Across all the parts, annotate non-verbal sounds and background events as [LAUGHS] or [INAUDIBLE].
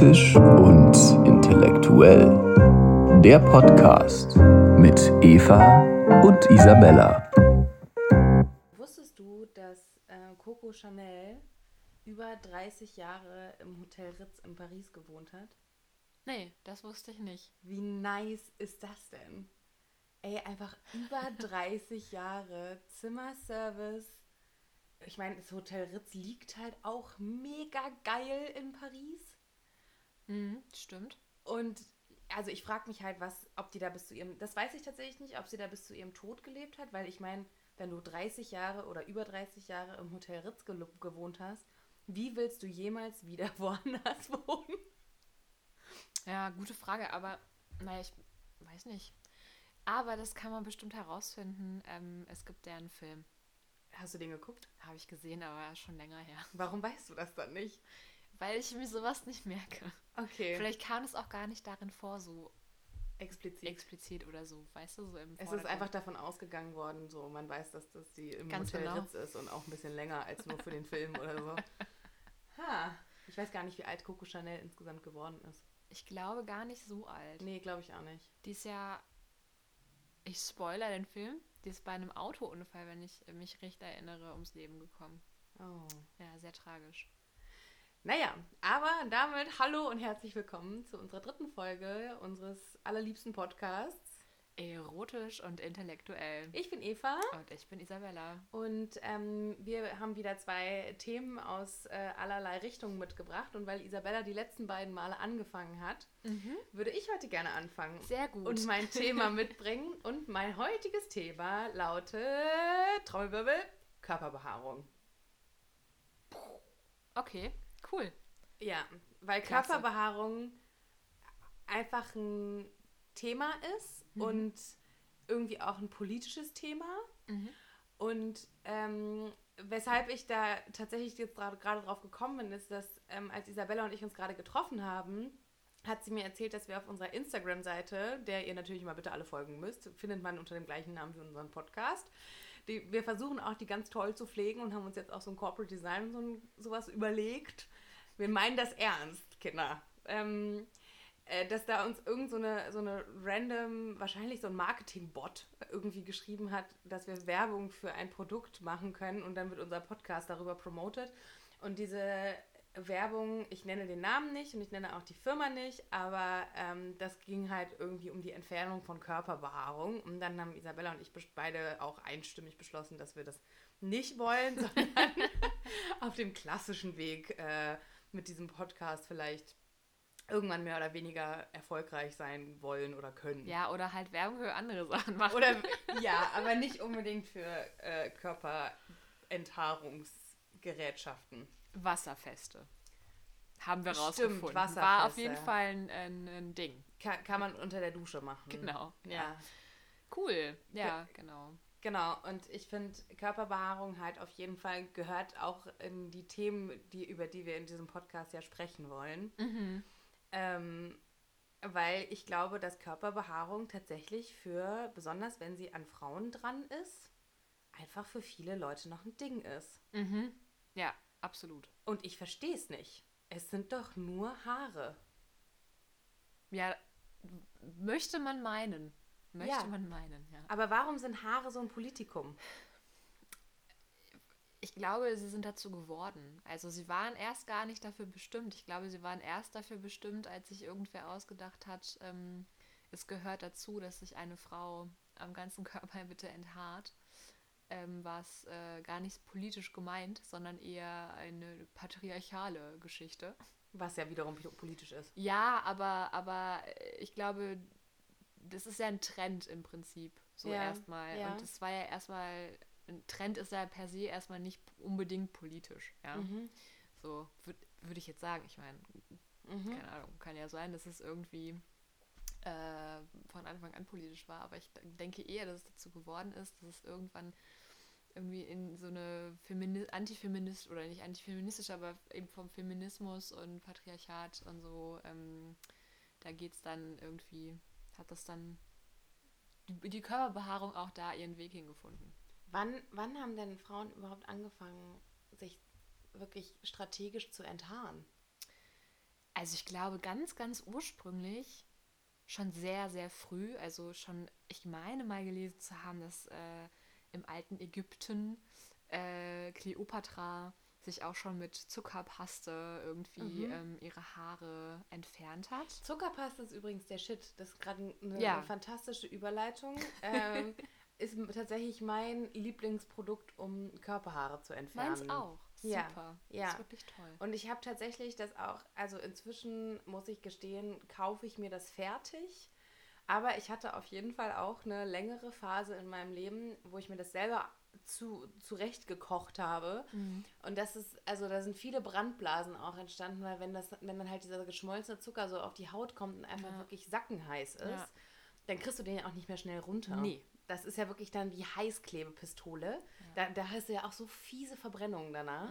Erotisch und intellektuell. Der Podcast mit Eva und Isabella. Wusstest du, dass äh, Coco Chanel über 30 Jahre im Hotel Ritz in Paris gewohnt hat? Nee, das wusste ich nicht. Wie nice ist das denn? Ey, einfach über [LAUGHS] 30 Jahre Zimmerservice. Ich meine, das Hotel Ritz liegt halt auch mega geil in Paris. Mhm, stimmt. Und also ich frage mich halt, was, ob die da bis zu ihrem, das weiß ich tatsächlich nicht, ob sie da bis zu ihrem Tod gelebt hat, weil ich meine, wenn du 30 Jahre oder über 30 Jahre im Hotel Ritz ge gewohnt hast, wie willst du jemals wieder [LAUGHS] woanders wohnen? Ja, gute Frage, aber naja, ich weiß nicht. Aber das kann man bestimmt herausfinden. Ähm, es gibt ja einen Film. Hast du den geguckt? Habe ich gesehen, aber schon länger her. Warum weißt du das dann nicht? Weil ich mir sowas nicht merke. Okay. Vielleicht kam es auch gar nicht darin vor, so explizit. explizit oder so, weißt du, so im Es ist einfach davon ausgegangen worden, so man weiß, dass das die im Ganz Hotel genau. Ritz ist und auch ein bisschen länger als nur für den Film oder so. [LAUGHS] Ha. Ich weiß gar nicht, wie alt Coco Chanel insgesamt geworden ist. Ich glaube gar nicht so alt. Nee, glaube ich auch nicht. Die ist ja, ich spoiler den Film, die ist bei einem Autounfall, wenn ich mich recht erinnere, ums Leben gekommen. Oh. Ja, sehr tragisch. Naja, aber damit hallo und herzlich willkommen zu unserer dritten Folge unseres allerliebsten Podcasts. Erotisch und intellektuell. Ich bin Eva Und ich bin Isabella. und ähm, wir haben wieder zwei Themen aus äh, allerlei Richtungen mitgebracht. Und weil Isabella die letzten beiden Male angefangen hat, würde ich heute gerne anfangen. Sehr gut. Und mein Thema [LAUGHS] mitbringen. Und mein heutiges Thema lautet Trommelwirbel, Körperbehaarung. Okay, cool. Ja, weil Klasse. Körperbehaarung einfach ein Thema ist und irgendwie auch ein politisches Thema. Und ähm, weshalb ich da tatsächlich jetzt gerade gerade drauf gekommen bin, ist, dass ähm, als Isabella und ich uns gerade getroffen haben, hat sie mir erzählt, dass wir auf unserer Instagram-Seite, der ihr natürlich mal bitte alle folgen müsst, findet man unter dem gleichen Namen wie unseren Podcast. Die, wir versuchen auch die ganz toll zu pflegen und haben uns jetzt auch so ein Corporate Design und so ein, sowas überlegt. Wir meinen das ernst, Kinder. Ähm, äh, dass da uns irgend so eine, so eine random, wahrscheinlich so ein Marketing-Bot irgendwie geschrieben hat, dass wir Werbung für ein Produkt machen können und dann wird unser Podcast darüber promotet. Und diese Werbung, ich nenne den Namen nicht und ich nenne auch die Firma nicht, aber ähm, das ging halt irgendwie um die Entfernung von Körperbehaarung. Und dann haben Isabella und ich beide auch einstimmig beschlossen, dass wir das nicht wollen, [LAUGHS] sondern [LAUGHS] auf dem klassischen Weg äh, mit diesem Podcast vielleicht irgendwann mehr oder weniger erfolgreich sein wollen oder können. Ja, oder halt Werbung für andere Sachen machen. Oder [LAUGHS] ja, aber nicht unbedingt für äh, Körperenthaarungsgerätschaften. Wasserfeste. Haben wir Stimmt, rausgefunden. War Wasserfeste. auf jeden Fall ein, ein, ein Ding. Kann, kann man unter der Dusche machen. Genau. Ja. Cool. Ja, genau. Genau, und ich finde, Körperbehaarung halt auf jeden Fall gehört auch in die Themen, die, über die wir in diesem Podcast ja sprechen wollen. Ähm, weil ich glaube, dass Körperbehaarung tatsächlich für, besonders wenn sie an Frauen dran ist, einfach für viele Leute noch ein Ding ist. Ja, absolut. Und ich verstehe es nicht. Es sind doch nur Haare. Ja, möchte man meinen. Möchte Ja. man meinen, ja. Aber warum sind Haare so ein Politikum? Ich glaube, sie sind dazu geworden. Also sie waren erst gar nicht dafür bestimmt. Ich glaube, sie waren erst dafür bestimmt, als sich irgendwer ausgedacht hat, ähm, es gehört dazu, dass sich eine Frau am ganzen [LAUGHS] Körper bitte enthaart. Ähm, war es äh, gar nicht politisch gemeint, sondern eher eine patriarchale Geschichte. Was ja wiederum politisch ist. Ja, aber, aber äh, ich glaube, das ist ja ein Trend im Prinzip. So Ja, erstmal. ja. Und das war ja erstmal, ein Trend ist ja per se erstmal nicht unbedingt politisch. Ja? Mhm. So würde würd ich jetzt sagen. Ich meine, Mhm. keine Ahnung, kann ja sein, dass es irgendwie äh, von Anfang an politisch war, aber ich denke eher, dass es dazu geworden ist, dass es irgendwann irgendwie in so eine Femini antifeminist oder nicht antifeministisch, aber eben vom Feminismus und Patriarchat und so, ähm, da geht es dann irgendwie, hat das dann die, die Körperbehaarung auch da ihren Weg hingefunden. Wann, wann haben denn Frauen überhaupt angefangen, sich wirklich strategisch zu enthaaren? Also ich glaube ganz, ganz ursprünglich schon sehr, sehr früh, also schon, ich meine mal gelesen zu haben, dass äh, im alten Ägypten äh, Kleopatra sich auch schon mit Zuckerpaste irgendwie Mhm. ähm, ihre Haare entfernt hat. Zuckerpaste ist übrigens der Shit. Das ist gerade eine Ja. fantastische Überleitung. Ähm, [LAUGHS] ist tatsächlich mein Lieblingsprodukt, um Körperhaare zu entfernen. Meins auch. Ja, Super. ja. Das ist wirklich toll. Und ich habe tatsächlich das auch, also inzwischen muss ich gestehen, kaufe ich mir das fertig. Aber ich hatte auf jeden Fall auch eine längere Phase in meinem Leben, wo ich mir das selber zu, zurecht gekocht habe. Mhm. Und das ist, also da sind viele Brandblasen auch entstanden, weil wenn das, wenn dann halt dieser geschmolzene Zucker so auf die Haut kommt und einfach Ja. wirklich sackenheiß ist, Ja. dann kriegst du den ja auch nicht mehr schnell runter. Nee. Das ist ja wirklich dann wie Heißklebepistole. Da, da hast du ja auch so fiese Verbrennungen danach.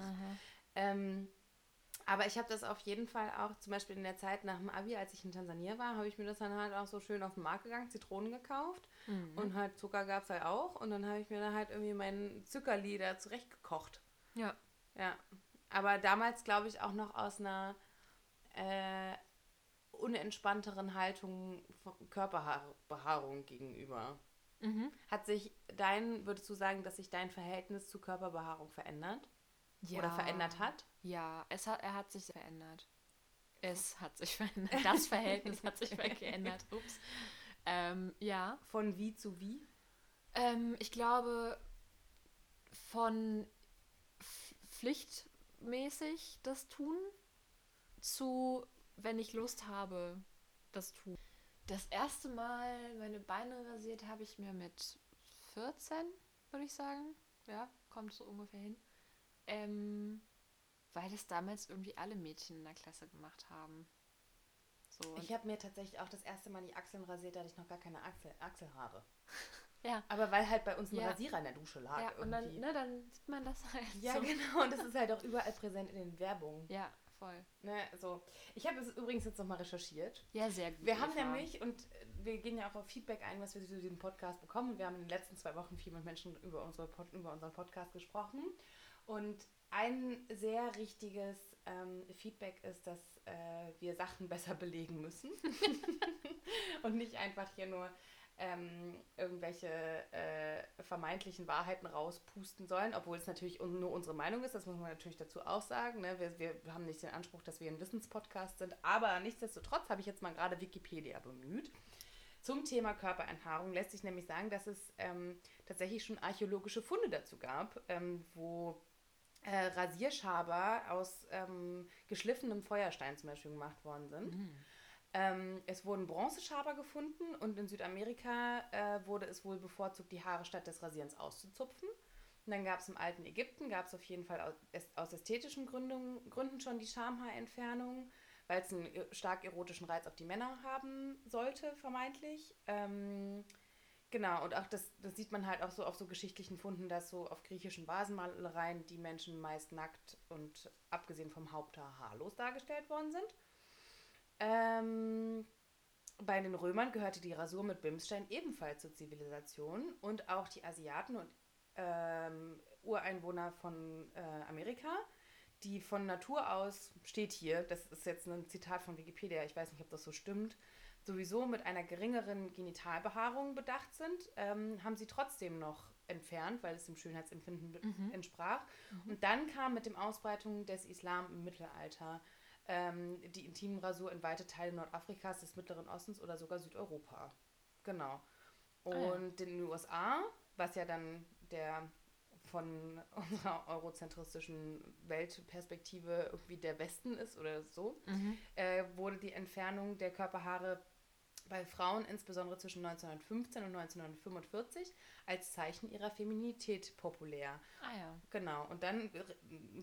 Ähm, aber ich habe das auf jeden Fall auch, zum Beispiel in der Zeit nach dem Abi, als ich in Tansania war, habe ich mir das dann halt auch so schön auf den Markt gegangen, Zitronen gekauft Mhm. und halt Zucker gab es halt auch. Und dann habe ich mir da halt irgendwie meinen Zuckerli da zurechtgekocht. Ja. Ja. Aber damals, glaube ich, auch noch aus einer äh, unentspannteren Haltung von Körperbehaarung gegenüber. Mhm. Hat sich dein, würdest du sagen, dass sich dein Verhältnis zu Körperbehaarung verändert? Oder verändert hat? Ja, es hat, er hat sich verändert. Es hat sich [LAUGHS] verändert. [LAUGHS] Das Verhältnis hat sich geändert. Ups. Ähm, ja. Von wie zu wie? Ähm, ich glaube, von Pf- pflichtmäßig das tun zu, wenn ich Lust habe, das tun. Das erste Mal meine Beine rasiert habe ich mir mit 14, würde ich sagen. Ja, kommt so ungefähr hin. Ähm, weil das damals irgendwie alle Mädchen in der Klasse gemacht haben. So, Ich habe mir tatsächlich auch das erste Mal die Achseln rasiert, da hatte ich noch gar keine Achsel, Achselhaare. [LAUGHS] ja, Aber weil halt bei uns ein Ja. Rasierer in der Dusche lag. ja, und dann, irgendwie. ne, dann sieht man das halt. ja, so. genau. Und das ist halt auch überall präsent in den Werbungen. Ja, voll. Ne, so. Ich habe es übrigens jetzt nochmal recherchiert. Ja, sehr gut. Wir haben Eva. nämlich, und wir gehen ja auch auf Feedback ein, was wir zu diesem Podcast bekommen. Und wir haben in den letzten zwei Wochen viel mit Menschen über, unsere Pod, über unseren Podcast gesprochen. Und ein sehr richtiges ähm, Feedback ist, dass äh, wir Sachen besser belegen müssen. [LAUGHS] und nicht einfach hier nur ähm, irgendwelche äh, vermeintlichen Wahrheiten rauspusten sollen, obwohl es natürlich un- nur unsere Meinung ist, das muss man natürlich dazu auch sagen. Ne? Wir, wir haben nicht den Anspruch, dass wir ein Wissenspodcast sind, aber nichtsdestotrotz habe ich jetzt mal gerade Wikipedia bemüht. Zum Thema Körperenthaarung lässt sich nämlich sagen, dass es ähm, tatsächlich schon archäologische Funde dazu gab, ähm, wo äh, Rasierschaber aus ähm, geschliffenem Feuerstein zum Beispiel gemacht worden sind. Ähm, es wurden Bronzeschaber gefunden und in Südamerika äh, wurde es wohl bevorzugt, die Haare statt des Rasierens auszuzupfen. Und dann gab es im alten Ägypten, gab es auf jeden Fall aus ästhetischen Gründen, Gründen schon die Schamhaarentfernung, weil es einen äh, stark erotischen Reiz auf die Männer haben sollte, vermeintlich. Ähm, genau, und auch das, das sieht man halt auch so auf so geschichtlichen Funden, dass so auf griechischen Vasenmalereien die Menschen meist nackt und abgesehen vom Haupthaar haarlos dargestellt worden sind. Ähm, bei den Römern gehörte die Rasur mit Bimsstein ebenfalls zur Zivilisation und auch die Asiaten und ähm, Ureinwohner von äh, Amerika, die von Natur aus, steht hier, das ist jetzt ein Zitat von Wikipedia, ich weiß nicht, ob das so stimmt, sowieso mit einer geringeren Genitalbehaarung bedacht sind, ähm, haben sie trotzdem noch entfernt, weil es dem Schönheitsempfinden Mhm. entsprach. Und dann kam mit dem Ausbreitung des Islam im Mittelalter ähm, die Intimrasur in weite Teile Nordafrikas, des Mittleren Ostens oder sogar Südeuropa. Genau. Und Ah ja. in den USA, was ja dann der von unserer eurozentristischen Weltperspektive irgendwie der Westen ist oder so, Mhm. äh, wurde die Entfernung der Körperhaare bei Frauen insbesondere zwischen 1915 und 1945 als Zeichen ihrer Feminität populär. Ah ja. Genau, und dann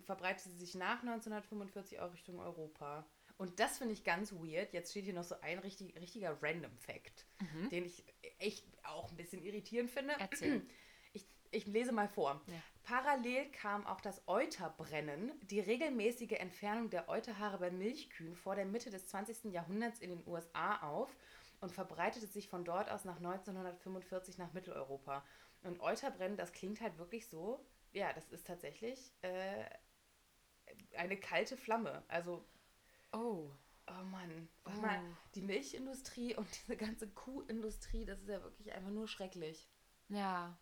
verbreitete sie sich nach 1945 auch Richtung Europa. Und das finde ich ganz weird. Jetzt steht hier noch so ein richtig, richtiger Random Fact, Mhm. den ich echt auch ein bisschen irritierend finde. Erzähl. [CLEARS THROAT] Ich, ich lese mal vor. Ja. Parallel kam auch das Euterbrennen, die regelmäßige Entfernung der Euterhaare bei Milchkühen vor der Mitte des 20. Jahrhunderts in den USA auf und verbreitete sich von dort aus nach 1945 nach Mitteleuropa. Und Euterbrennen, das klingt halt wirklich so, ja, das ist tatsächlich äh, eine kalte Flamme. Also Oh. Oh Mann, sag mal, Oh. die Milchindustrie und diese ganze Kuhindustrie, das ist ja wirklich einfach nur schrecklich. Ja,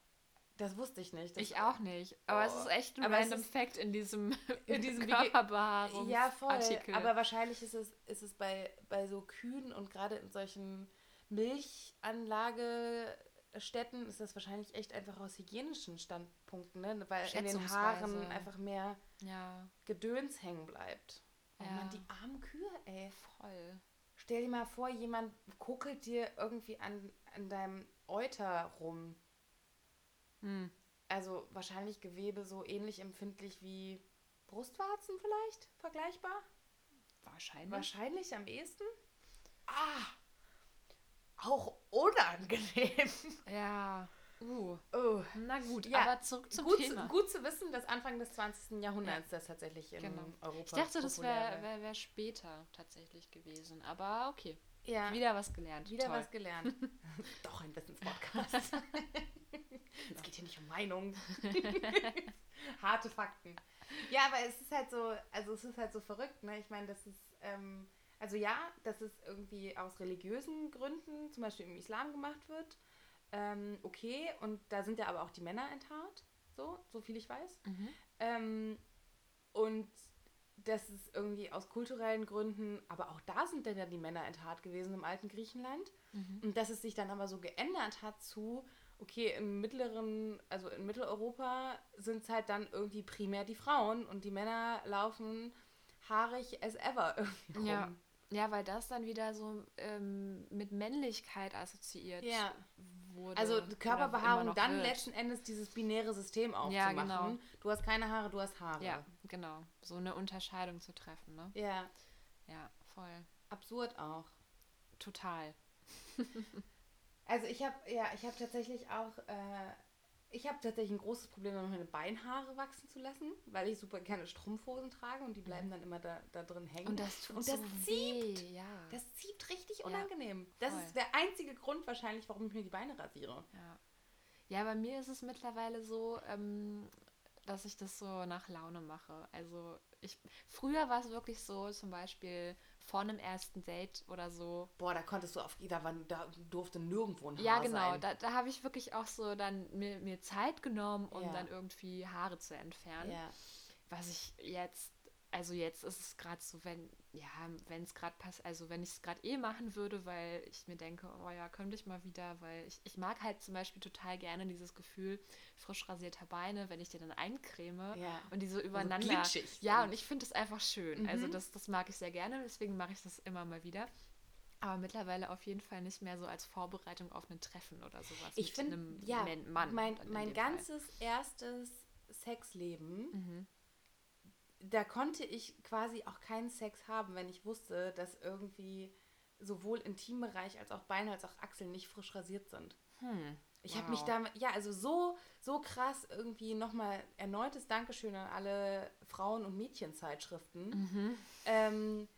Das wusste ich nicht. Ich auch nicht. Aber es Oh. ist echt ein Aber es random Fact in diesem, [LAUGHS] In diesem Wiki- Körperbehaarungs Ja, voll. Artikel. Aber wahrscheinlich ist es, ist es bei, bei so Kühen und gerade in solchen Milchanlagestätten ist das wahrscheinlich echt einfach aus hygienischen Standpunkten, ne? weil in den Haaren einfach mehr ja, Gedöns hängen bleibt. Oh Ja. Mann, die armen Kühe, ey. voll. Stell dir mal vor, jemand kokelt dir irgendwie an, an deinem Euter rum. Hm. Also wahrscheinlich Gewebe so ähnlich empfindlich wie Brustwarzen vielleicht, vergleichbar. Wahrscheinlich. Wahrscheinlich am ehesten. Ah, auch unangenehm. [LAUGHS] Ja. Uh. Oh. Na gut, Ja, aber zurück zum Gut, Thema. zu, gut zu wissen, dass Anfang des 20. Jahrhunderts das tatsächlich in Genau. Europa ich dachte, das wäre wär, wär später tatsächlich gewesen. Aber okay. ja, Wieder was gelernt. wieder Toll. was gelernt. [LAUGHS] Doch ein Wissenspodcast. [LAUGHS] es geht hier nicht um Meinung. [LAUGHS] Harte Fakten. Ja, aber es ist halt so, also es ist halt so verrückt, ne? Ich meine, das ist, ähm, also ja, dass es irgendwie aus religiösen Gründen, zum Beispiel im Islam gemacht wird, ähm, okay, und da sind ja aber auch die Männer enthaart, so, so viel ich weiß. Mhm. Ähm, und das ist irgendwie aus kulturellen Gründen, aber auch da sind dann ja die Männer enthaart gewesen im alten Griechenland. Mhm. Und dass es sich dann aber so geändert hat zu, okay, im mittleren, also in Mitteleuropa sind es halt dann irgendwie primär die Frauen und die Männer laufen haarig as ever [LAUGHS] irgendwie rum. Ja. Ja, weil das dann wieder so ähm, mit Männlichkeit assoziiert Ja. wurde. Also Körperbehaarung dann wird. letzten Endes dieses binäre System Ja, aufzumachen. genau. Du hast keine Haare, du hast Haare. Ja, genau. So eine Unterscheidung zu treffen, ne? Ja, Ja, voll. absurd auch. Total. [LAUGHS] Also ich habe ja, ich habe tatsächlich auch, äh, ich habe tatsächlich ein großes Problem, meine Beinhaare wachsen zu lassen, weil ich super gerne Strumpfhosen trage und die bleiben dann immer da, da drin hängen. Mhm. Und das tut und das so zieht. weh, ja. Das zieht richtig Ja, unangenehm. das voll. ist der einzige Grund wahrscheinlich, warum ich mir die Beine rasiere. Ja. ja, bei mir ist es mittlerweile so, ähm, dass ich das so nach Laune mache. Also ich, früher war es wirklich so, zum Beispiel vor einem ersten Date oder so. Boah, da konntest du auf, da, war, da durfte nirgendwo ein Haar Ja, genau. sein. Da, da habe ich wirklich auch so dann mir, mir Zeit genommen, um Ja. dann irgendwie Haare zu entfernen. ja. Was ich jetzt, also jetzt ist es gerade so, wenn, ja, wenn es gerade passt, also wenn ich es gerade eh machen würde, weil ich mir denke, oh ja, könnte ich mal wieder, weil ich, ich mag halt zum Beispiel total gerne dieses Gefühl frisch rasierter Beine, wenn ich die dann eincreme Ja. und die so So übereinander. glitschig. ja, und ich finde es einfach schön. Also Mhm. das, das mag ich sehr gerne, deswegen mache ich das immer mal wieder. Aber mittlerweile auf jeden Fall nicht mehr so als Vorbereitung auf ein Treffen oder sowas. Ich mit finde, einem ja, Mann. mein, mein Fall. ganzes erstes Sexleben, Mhm. Da konnte ich quasi auch keinen Sex haben, wenn ich wusste, dass irgendwie sowohl Intimbereich als auch Beine als auch Achseln nicht frisch rasiert sind. Hm. Ich habe mich Wow. damit, ja, also so, so krass irgendwie nochmal erneutes Dankeschön an alle Frauen- und Mädchenzeitschriften. Mhm. Ähm,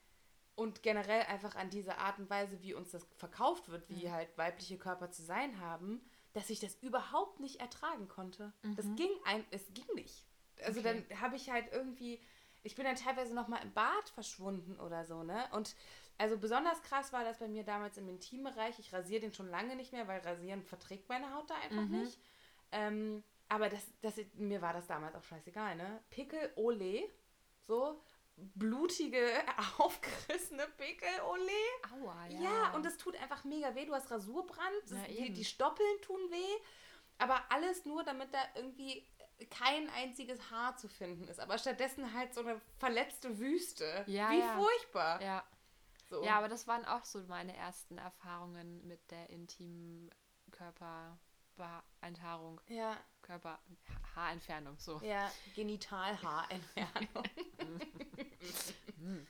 und generell einfach an diese Art und Weise, wie uns das verkauft wird, wie halt weibliche Körper zu sein haben, dass ich das überhaupt nicht ertragen konnte. Das ging ein, es ging nicht. Also Okay. dann habe ich halt irgendwie, ich bin dann teilweise noch mal im Bad verschwunden oder so, ne? Und also besonders krass war das bei mir damals im Intimbereich. Ich rasiere den schon lange nicht mehr, weil rasieren verträgt meine Haut da einfach Mhm. nicht. Ähm, aber das, das, mir war das damals auch scheißegal, ne? Pickel, ole, so blutige, [LAUGHS] aufgerissene Pickel, ole. Aua, ja. Ja, und es tut einfach mega weh. Du hast Rasurbrand, das, die, die Stoppeln tun weh. Aber alles nur, damit da irgendwie kein einziges Haar zu finden ist. Aber stattdessen halt so eine verletzte Wüste. Ja, Wie ja. furchtbar. Ja. So. ja, aber das waren auch so meine ersten Erfahrungen mit der intimen Körperenthaarung, ja, Körper Ha- Haarentfernung, so. ja. Genitalhaarentfernung. [LAUGHS]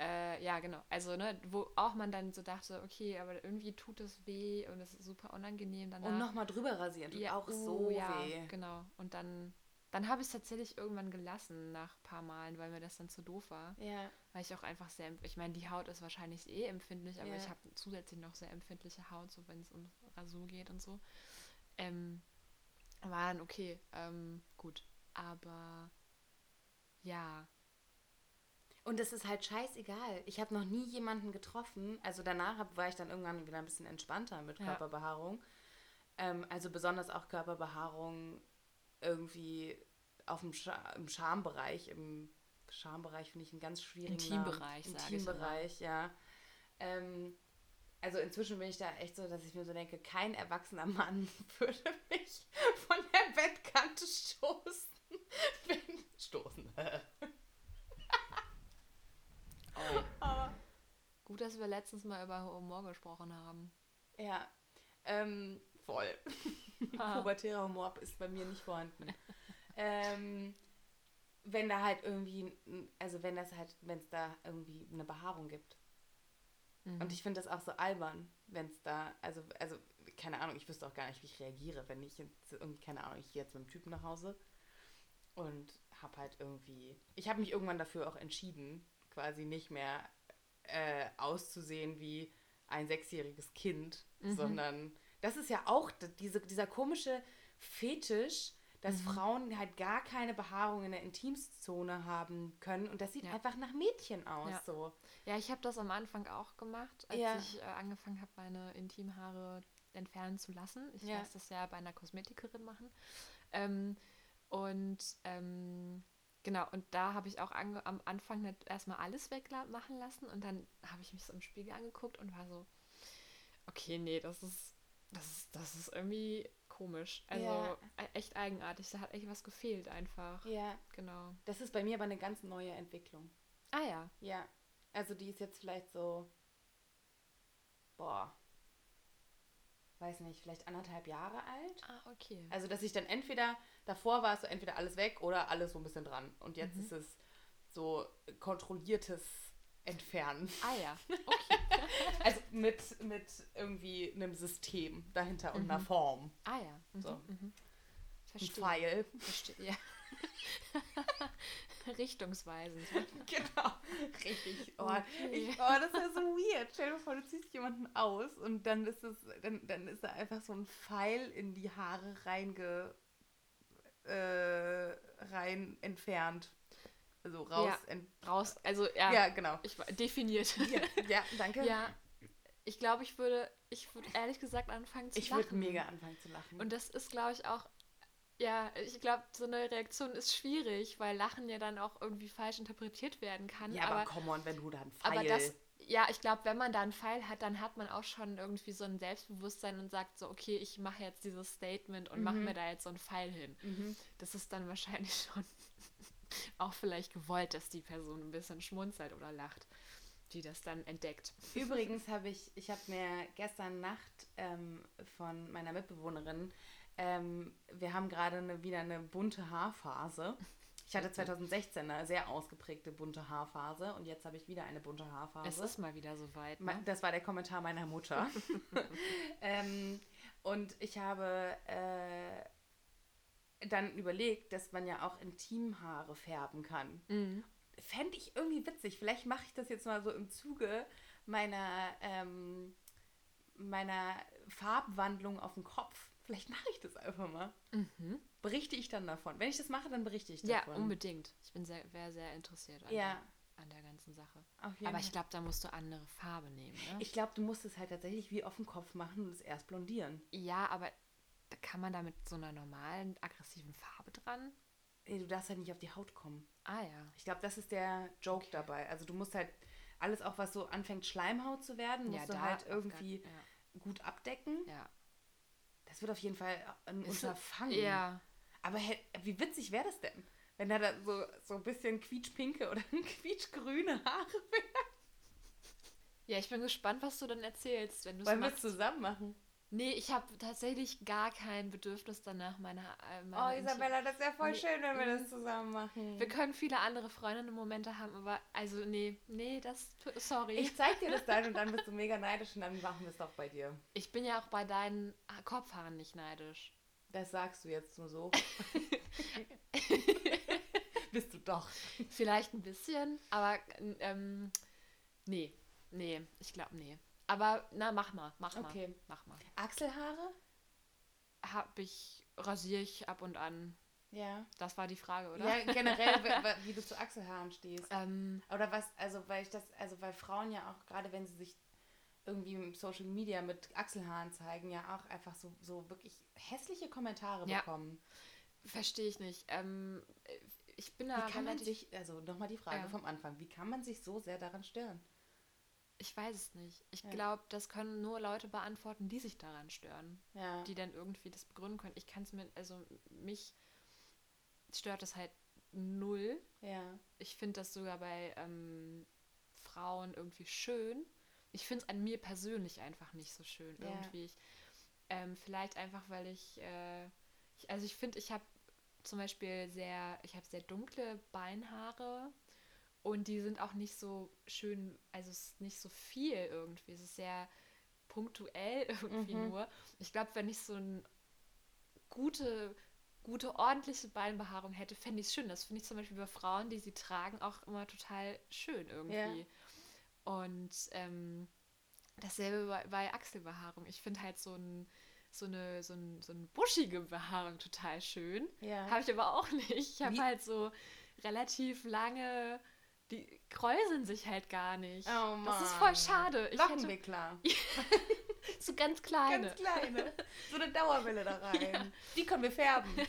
Äh, ja, genau. Also, ne, wo auch man dann so dachte, okay, aber irgendwie tut es weh und es ist super unangenehm danach. Und nochmal drüber rasieren tut ja, auch so ja, weh. Genau. Und dann, dann habe ich es tatsächlich irgendwann gelassen nach ein paar Malen, weil mir das dann zu doof war. Ja, Weil ich auch einfach sehr, ich meine, die Haut ist wahrscheinlich eh empfindlich, aber Ja. ich habe zusätzlich noch sehr empfindliche Haut, so wenn es um Rasur geht und so. Ähm, war dann okay, ähm, gut. Aber ja, Und es ist halt scheißegal. Ich habe noch nie jemanden getroffen. Also danach hab, war ich dann irgendwann wieder ein bisschen entspannter mit Ja. Körperbehaarung. Ähm, also besonders auch Körperbehaarung irgendwie auf dem Scha im Schambereich. Im Schambereich finde ich einen ganz schwierigen Intimbereich, Namen. sag ich immer. Intimbereich, ja. Ähm, also inzwischen bin ich da echt so, dass ich mir so denke, kein erwachsener Mann [LAUGHS] würde mich von der Bettkante stoßen. [LAUGHS] Stoßen. Oh. Aber Gut, dass wir letztens mal über Humor gesprochen haben. Ja, ähm, voll. Ah. [LAUGHS] [LAUGHS] Pubertärer Humor ist bei mir nicht vorhanden. ähm, wenn da halt irgendwie, also wenn das halt, wenn es da irgendwie eine Behaarung gibt. Mhm. Und ich finde das auch so albern, wenn es da, also, also, keine Ahnung, ich wüsste auch gar nicht, wie ich reagiere, wenn ich jetzt irgendwie, keine Ahnung, ich gehe jetzt mit dem Typen nach Hause und hab halt irgendwie, ich habe mich irgendwann dafür auch entschieden, quasi nicht mehr äh, auszusehen wie ein sechsjähriges Kind, Mhm. sondern das ist ja auch diese, dieser komische Fetisch, dass Mhm. Frauen halt gar keine Behaarung in der Intimzone haben können und das sieht Ja. einfach nach Mädchen aus, Ja. so. Ja, ich habe das am Anfang auch gemacht, als Ja. ich äh, angefangen habe, meine Intimhaare entfernen zu lassen. Ich Ja. lasse das ja bei einer Kosmetikerin machen. Ähm, und ähm, genau, und da habe ich auch am Anfang nicht erstmal alles wegmachen lassen und dann habe ich mich so im Spiegel angeguckt und war so, okay, nee, das ist, das ist, das ist irgendwie komisch. Also Ja. e- echt eigenartig. Da hat echt was gefehlt einfach. Ja, Genau. das ist bei mir aber eine ganz neue Entwicklung. Ah ja. Ja, also die ist jetzt vielleicht so, boah, weiß nicht, vielleicht anderthalb Jahre alt. Ah, okay. Also, dass ich dann entweder, davor war es so entweder alles weg oder alles so ein bisschen dran. Und jetzt Mhm. ist es so kontrolliertes Entfernen. Ah ja. [LAUGHS] Okay. Also mit, mit irgendwie einem System dahinter und einer Mhm. Form. Ah ja. Mhm. So. Mhm. Ein Verstehe. Pfeil. Verstehe. Ja. [LAUGHS] Richtungsweisend. [LAUGHS] Genau, richtig. Oh, Okay. ich, oh, das ist ja so weird. Stell dir vor, du ziehst jemanden aus und dann ist es, dann, dann ist da einfach so ein Pfeil in die Haare reinge, äh, rein entfernt. Also raus. Ja. ent, Raus, also ja, ja, genau. ich definiert. Ja, ja danke. Ja, ich glaube, ich würde, ich würde ehrlich gesagt anfangen zu ich lachen. würde mega anfangen zu lachen. Und das ist, glaube ich, auch, ja, ich glaube, so eine Reaktion ist schwierig, weil Lachen ja dann auch irgendwie falsch interpretiert werden kann. ja, aber, aber, come on, wenn du da einen Pfeil... aber das, ja, ich glaube, wenn man da einen Pfeil hat, dann hat man auch schon irgendwie so ein Selbstbewusstsein und sagt so, okay, ich mache jetzt dieses Statement und mache Mhm. mir da jetzt so einen Pfeil hin. Mhm. Das ist dann wahrscheinlich [LAUGHS] schon auch vielleicht gewollt, dass die Person ein bisschen schmunzelt oder lacht, die das dann entdeckt. Übrigens [LAUGHS] habe ich, ich habe mir gestern Nacht ähm, von meiner Mitbewohnerin, ähm, wir haben gerade eine, wieder eine bunte Haarphase. Ich hatte 2016 eine sehr ausgeprägte bunte Haarphase und jetzt habe ich wieder eine bunte Haarphase. Es ist mal wieder soweit. Ne? Das war der Kommentar meiner Mutter. [LAUGHS] [LAUGHS] ähm, und ich habe äh, dann überlegt, dass man ja auch Intimhaare färben kann. Mhm. Fände ich irgendwie witzig. Vielleicht mache ich das jetzt mal so im Zuge meiner, ähm, meiner Farbwandlung auf dem Kopf. Vielleicht mache ich das einfach mal. Mhm. Berichte ich dann davon. Wenn ich das mache, dann berichte ich Ja, davon. unbedingt. Ich bin sehr, wäre sehr interessiert an, Ja. der, an der ganzen Sache. Aber ich glaube, da musst du andere Farbe nehmen. Ne? ich glaube, du musst es halt tatsächlich wie auf dem Kopf machen und es erst blondieren. ja, aber da kann man da mit so einer normalen, aggressiven Farbe dran? Ey, Du darfst halt nicht auf die Haut kommen. Ah ja. Ich glaube, das ist der Joke Okay. dabei. Also du musst halt alles auch, was so anfängt Schleimhaut zu werden, musst ja, du halt irgendwie gut abdecken. Ja. Das wird auf jeden Fall ein Ist- Unterfangen. Ja. Aber hä- wie witzig wäre das denn? Wenn da, da so, so ein bisschen quietschpinke oder [LAUGHS] quietschgrüne Haare wären. Ja, ich bin gespannt, was du dann erzählst, wenn du es Wollen wir es zusammen machen? Nee, ich habe tatsächlich gar kein Bedürfnis danach, meine, äh, Oh, meine Intim- Isabella, das wäre voll Nee, schön, wenn wir mhm. das zusammen machen. Wir können viele andere Freundinnen-Momente haben, aber also nee, nee, das sorry. Ich zeig dir das dann und dann bist du [LAUGHS] mega neidisch und dann machen wir es doch bei dir. Ich bin ja auch bei deinen Kopfhaaren nicht neidisch. Das sagst du jetzt nur so. [LAUGHS] bist du doch. Vielleicht ein bisschen, aber ähm, nee, nee, ich glaube nee. Aber na, mach mal, mach mal, Okay. mach mal. Achselhaare? Hab ich, rasiere ich ab und an. Ja. Das war die Frage, oder? Ja, generell, [LAUGHS] wie, du zu Achselhaaren stehst. Ähm, Oder was, also weil ich das, also weil Frauen ja auch, gerade wenn sie sich irgendwie im Social Media mit Achselhaaren zeigen, ja auch einfach so, so wirklich hässliche Kommentare Ja. bekommen. Verstehe ich nicht. Ähm, ich bin da Wie kann man sich, also nochmal die Frage Ja. vom Anfang, wie kann man sich so sehr daran stören? Ich weiß es nicht. Ich Ja. glaube, das können nur Leute beantworten, die sich daran stören. Ja. Die dann irgendwie das begründen können. Ich kann es mir, also mich stört das halt null. ja. Ich finde das sogar bei ähm, Frauen irgendwie schön. Ich finde es an mir persönlich einfach nicht so schön. Ja. Irgendwie. Ich, ähm, vielleicht einfach, weil ich, äh, ich also ich finde, ich habe zum Beispiel sehr, ich habe sehr dunkle Beinhaare und die sind auch nicht so schön, also es ist nicht so viel irgendwie. Es ist sehr punktuell [LAUGHS] irgendwie Mhm. nur. Ich glaube, wenn ich so ein gute, gute, ordentliche Beinbehaarung hätte, fände ich es schön. Das finde ich zum Beispiel bei Frauen, die sie tragen, auch immer total schön irgendwie. Und ähm, dasselbe bei, bei Achselbehaarung. Ich finde halt so, ein, so, eine, so, ein, so eine buschige Behaarung total schön. Ja. Habe ich aber auch nicht. Ich habe halt so relativ lange, die kräuseln sich halt gar nicht. Oh das ist Mann. voll schade. Ich hätte Lockenwickler. [LAUGHS] so ganz kleine. Ganz kleine. So eine Dauerwelle da rein. [LAUGHS] Ja. Die können wir färben. [LAUGHS]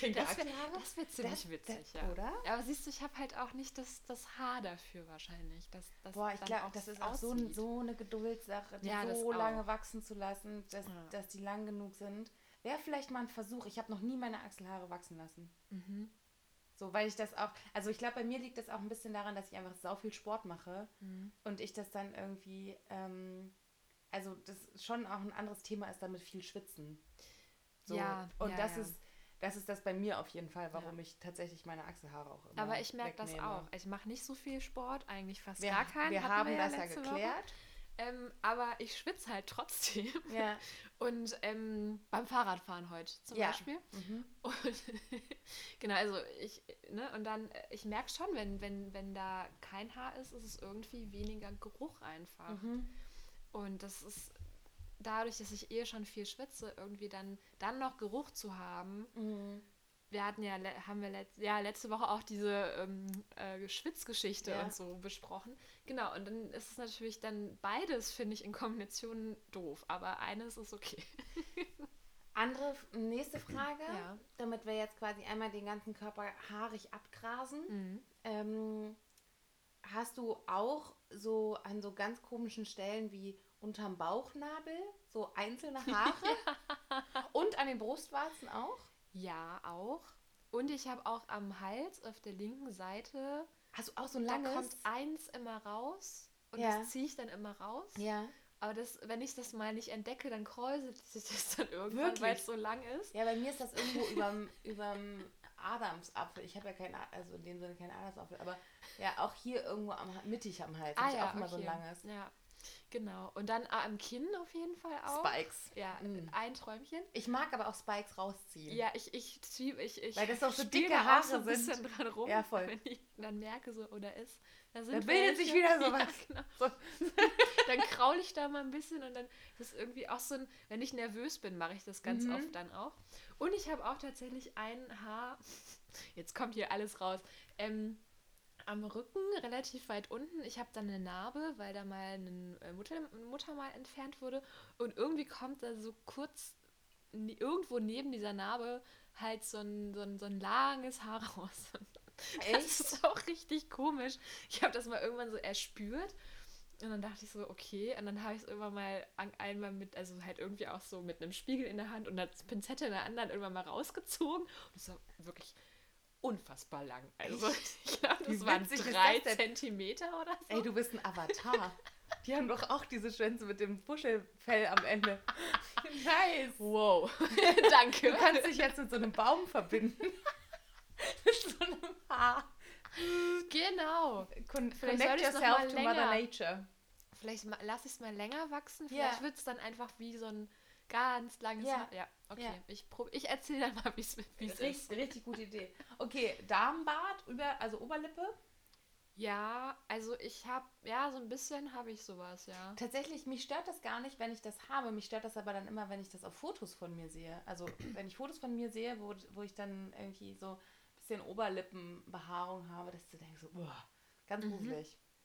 Das wäre wär ziemlich Das- witzig, das- ja. oder? Aber siehst du, ich habe halt auch nicht das, das Haar dafür wahrscheinlich. Das, das Boah, ich glaube, das ist auch so, ein, so eine Geduldssache, die Ja, so lange wachsen zu lassen, dass, dass die lang genug sind. Wäre vielleicht mal ein Versuch. Ich habe noch nie meine Achselhaare wachsen lassen. Mhm. So, weil ich das auch, also ich glaube, bei mir liegt das auch ein bisschen daran, dass ich einfach sau viel Sport mache Mhm. und ich das dann irgendwie, ähm, also das schon auch ein anderes Thema ist, damit viel schwitzen. So. Ja, und ja, das ja. ist, das ist das bei mir auf jeden Fall, warum Ja. ich tatsächlich meine Achselhaare auch immer Aber ich merke das auch. Ich mache nicht so viel Sport, eigentlich fast Wir, gar keinen. wir haben das ja letzte Woche. Ähm, aber ich schwitze halt trotzdem. Ja. [LAUGHS] Und ähm, beim Fahrradfahren heute zum Ja. Beispiel. Mhm. [LAUGHS] Und [LAUGHS] genau, also ich, ne, und dann, äh, ich merke schon, wenn, wenn, wenn da kein Haar ist, ist es irgendwie weniger Geruch einfach. Mhm. Und das ist dadurch, dass ich eh schon viel schwitze, irgendwie dann, dann noch Geruch zu haben. Mhm. Wir hatten ja, haben wir letz, ja letzte Woche auch diese ähm, äh, Schwitzgeschichte Ja. und so besprochen. Genau, und dann ist es natürlich dann beides, finde ich, in Kombination doof. Aber eines ist okay. [LAUGHS] Andere, nächste Frage, Ja. damit wir jetzt quasi einmal den ganzen Körper haarig abgrasen. Mhm. Ähm, hast du auch so an so ganz komischen Stellen wie unterm Bauchnabel so einzelne Haare? [LAUGHS] Und an den Brustwarzen auch? Ja, auch. Und ich habe auch am Hals auf der linken Seite, Hast du auch so ein da langes? kommt eins immer raus und Ja. das ziehe ich dann immer raus. ja. Aber das, wenn ich das mal nicht entdecke, dann kräuselt sich das [LAUGHS] dann irgendwann, weil es so lang ist. Ja, bei mir ist das irgendwo überm, überm Adamsapfel. Ich habe ja keinen, also in dem Sinne keinen Adamsapfel, aber ja, auch hier irgendwo am, mittig am Hals. hab ich auch immer so ein langes. Ah Ja, genau. Und dann ah, am Kinn auf jeden Fall auch. Spikes. Ja, Mm. ein Träumchen. Ich mag aber auch Spikes rausziehen. Ja, ich, ich, zieh- ich, ich Weil das auch so dicke Haare so ein bisschen sind. dran rum, Ja, voll. wenn ich dann merke so, oder ist, da sind Da bildet sich welche. wieder [LAUGHS] sowas. Ja, genau. [LAUGHS] Dann kraul ich da mal ein bisschen und dann ist irgendwie auch so ein, wenn ich nervös bin, mache ich das ganz Mhm. oft dann auch. Und ich habe auch tatsächlich ein Haar, jetzt kommt hier alles raus, ähm, am Rücken, relativ weit unten. Ich habe dann eine Narbe, weil da mal ein äh, Mutter, Muttermal entfernt wurde. Und irgendwie kommt da so kurz irgendwo neben dieser Narbe halt so ein, so ein, so ein langes Haar [LAUGHS] raus. Das Echt? ist auch richtig komisch. Ich habe das mal irgendwann so erspürt. Und dann dachte ich so, okay. Und dann habe ich es irgendwann mal an, einmal mit, also halt irgendwie auch so mit einem Spiegel in der Hand und eine Pinzette in der anderen irgendwann mal rausgezogen. Und es war wirklich unfassbar lang. Also [LAUGHS] ich glaube, das waren drei das? Zentimeter oder so. Ey, du bist ein Avatar. [LAUGHS] Die haben doch auch diese Schwänze mit dem Buschelfell am Ende. [LAUGHS] nice. Wow. Danke. Du kannst dich jetzt mit so einem Baum verbinden. mit so einem Haar. genau. Con Vielleicht connect yourself to Mother länger- Nature. Vielleicht lasse ich es mal länger wachsen. Vielleicht wird es dann einfach wie so ein ganz langes. Haar. Ja, okay. Ja. Ich, prob- ich erzähle dann mal, wie es ist. Richtig, richtig gute Idee. Okay, Darmbart, über, also Oberlippe. Ja, also ich habe, ja, so ein bisschen habe ich sowas, ja. Tatsächlich, mich stört das gar nicht, wenn ich das habe. Mich stört das aber dann immer, wenn ich das auf Fotos von mir sehe. Also, wenn ich Fotos von mir sehe, wo, wo ich dann irgendwie so ein bisschen Oberlippenbehaarung habe, dass du denkst, so, uah, ganz Mhm.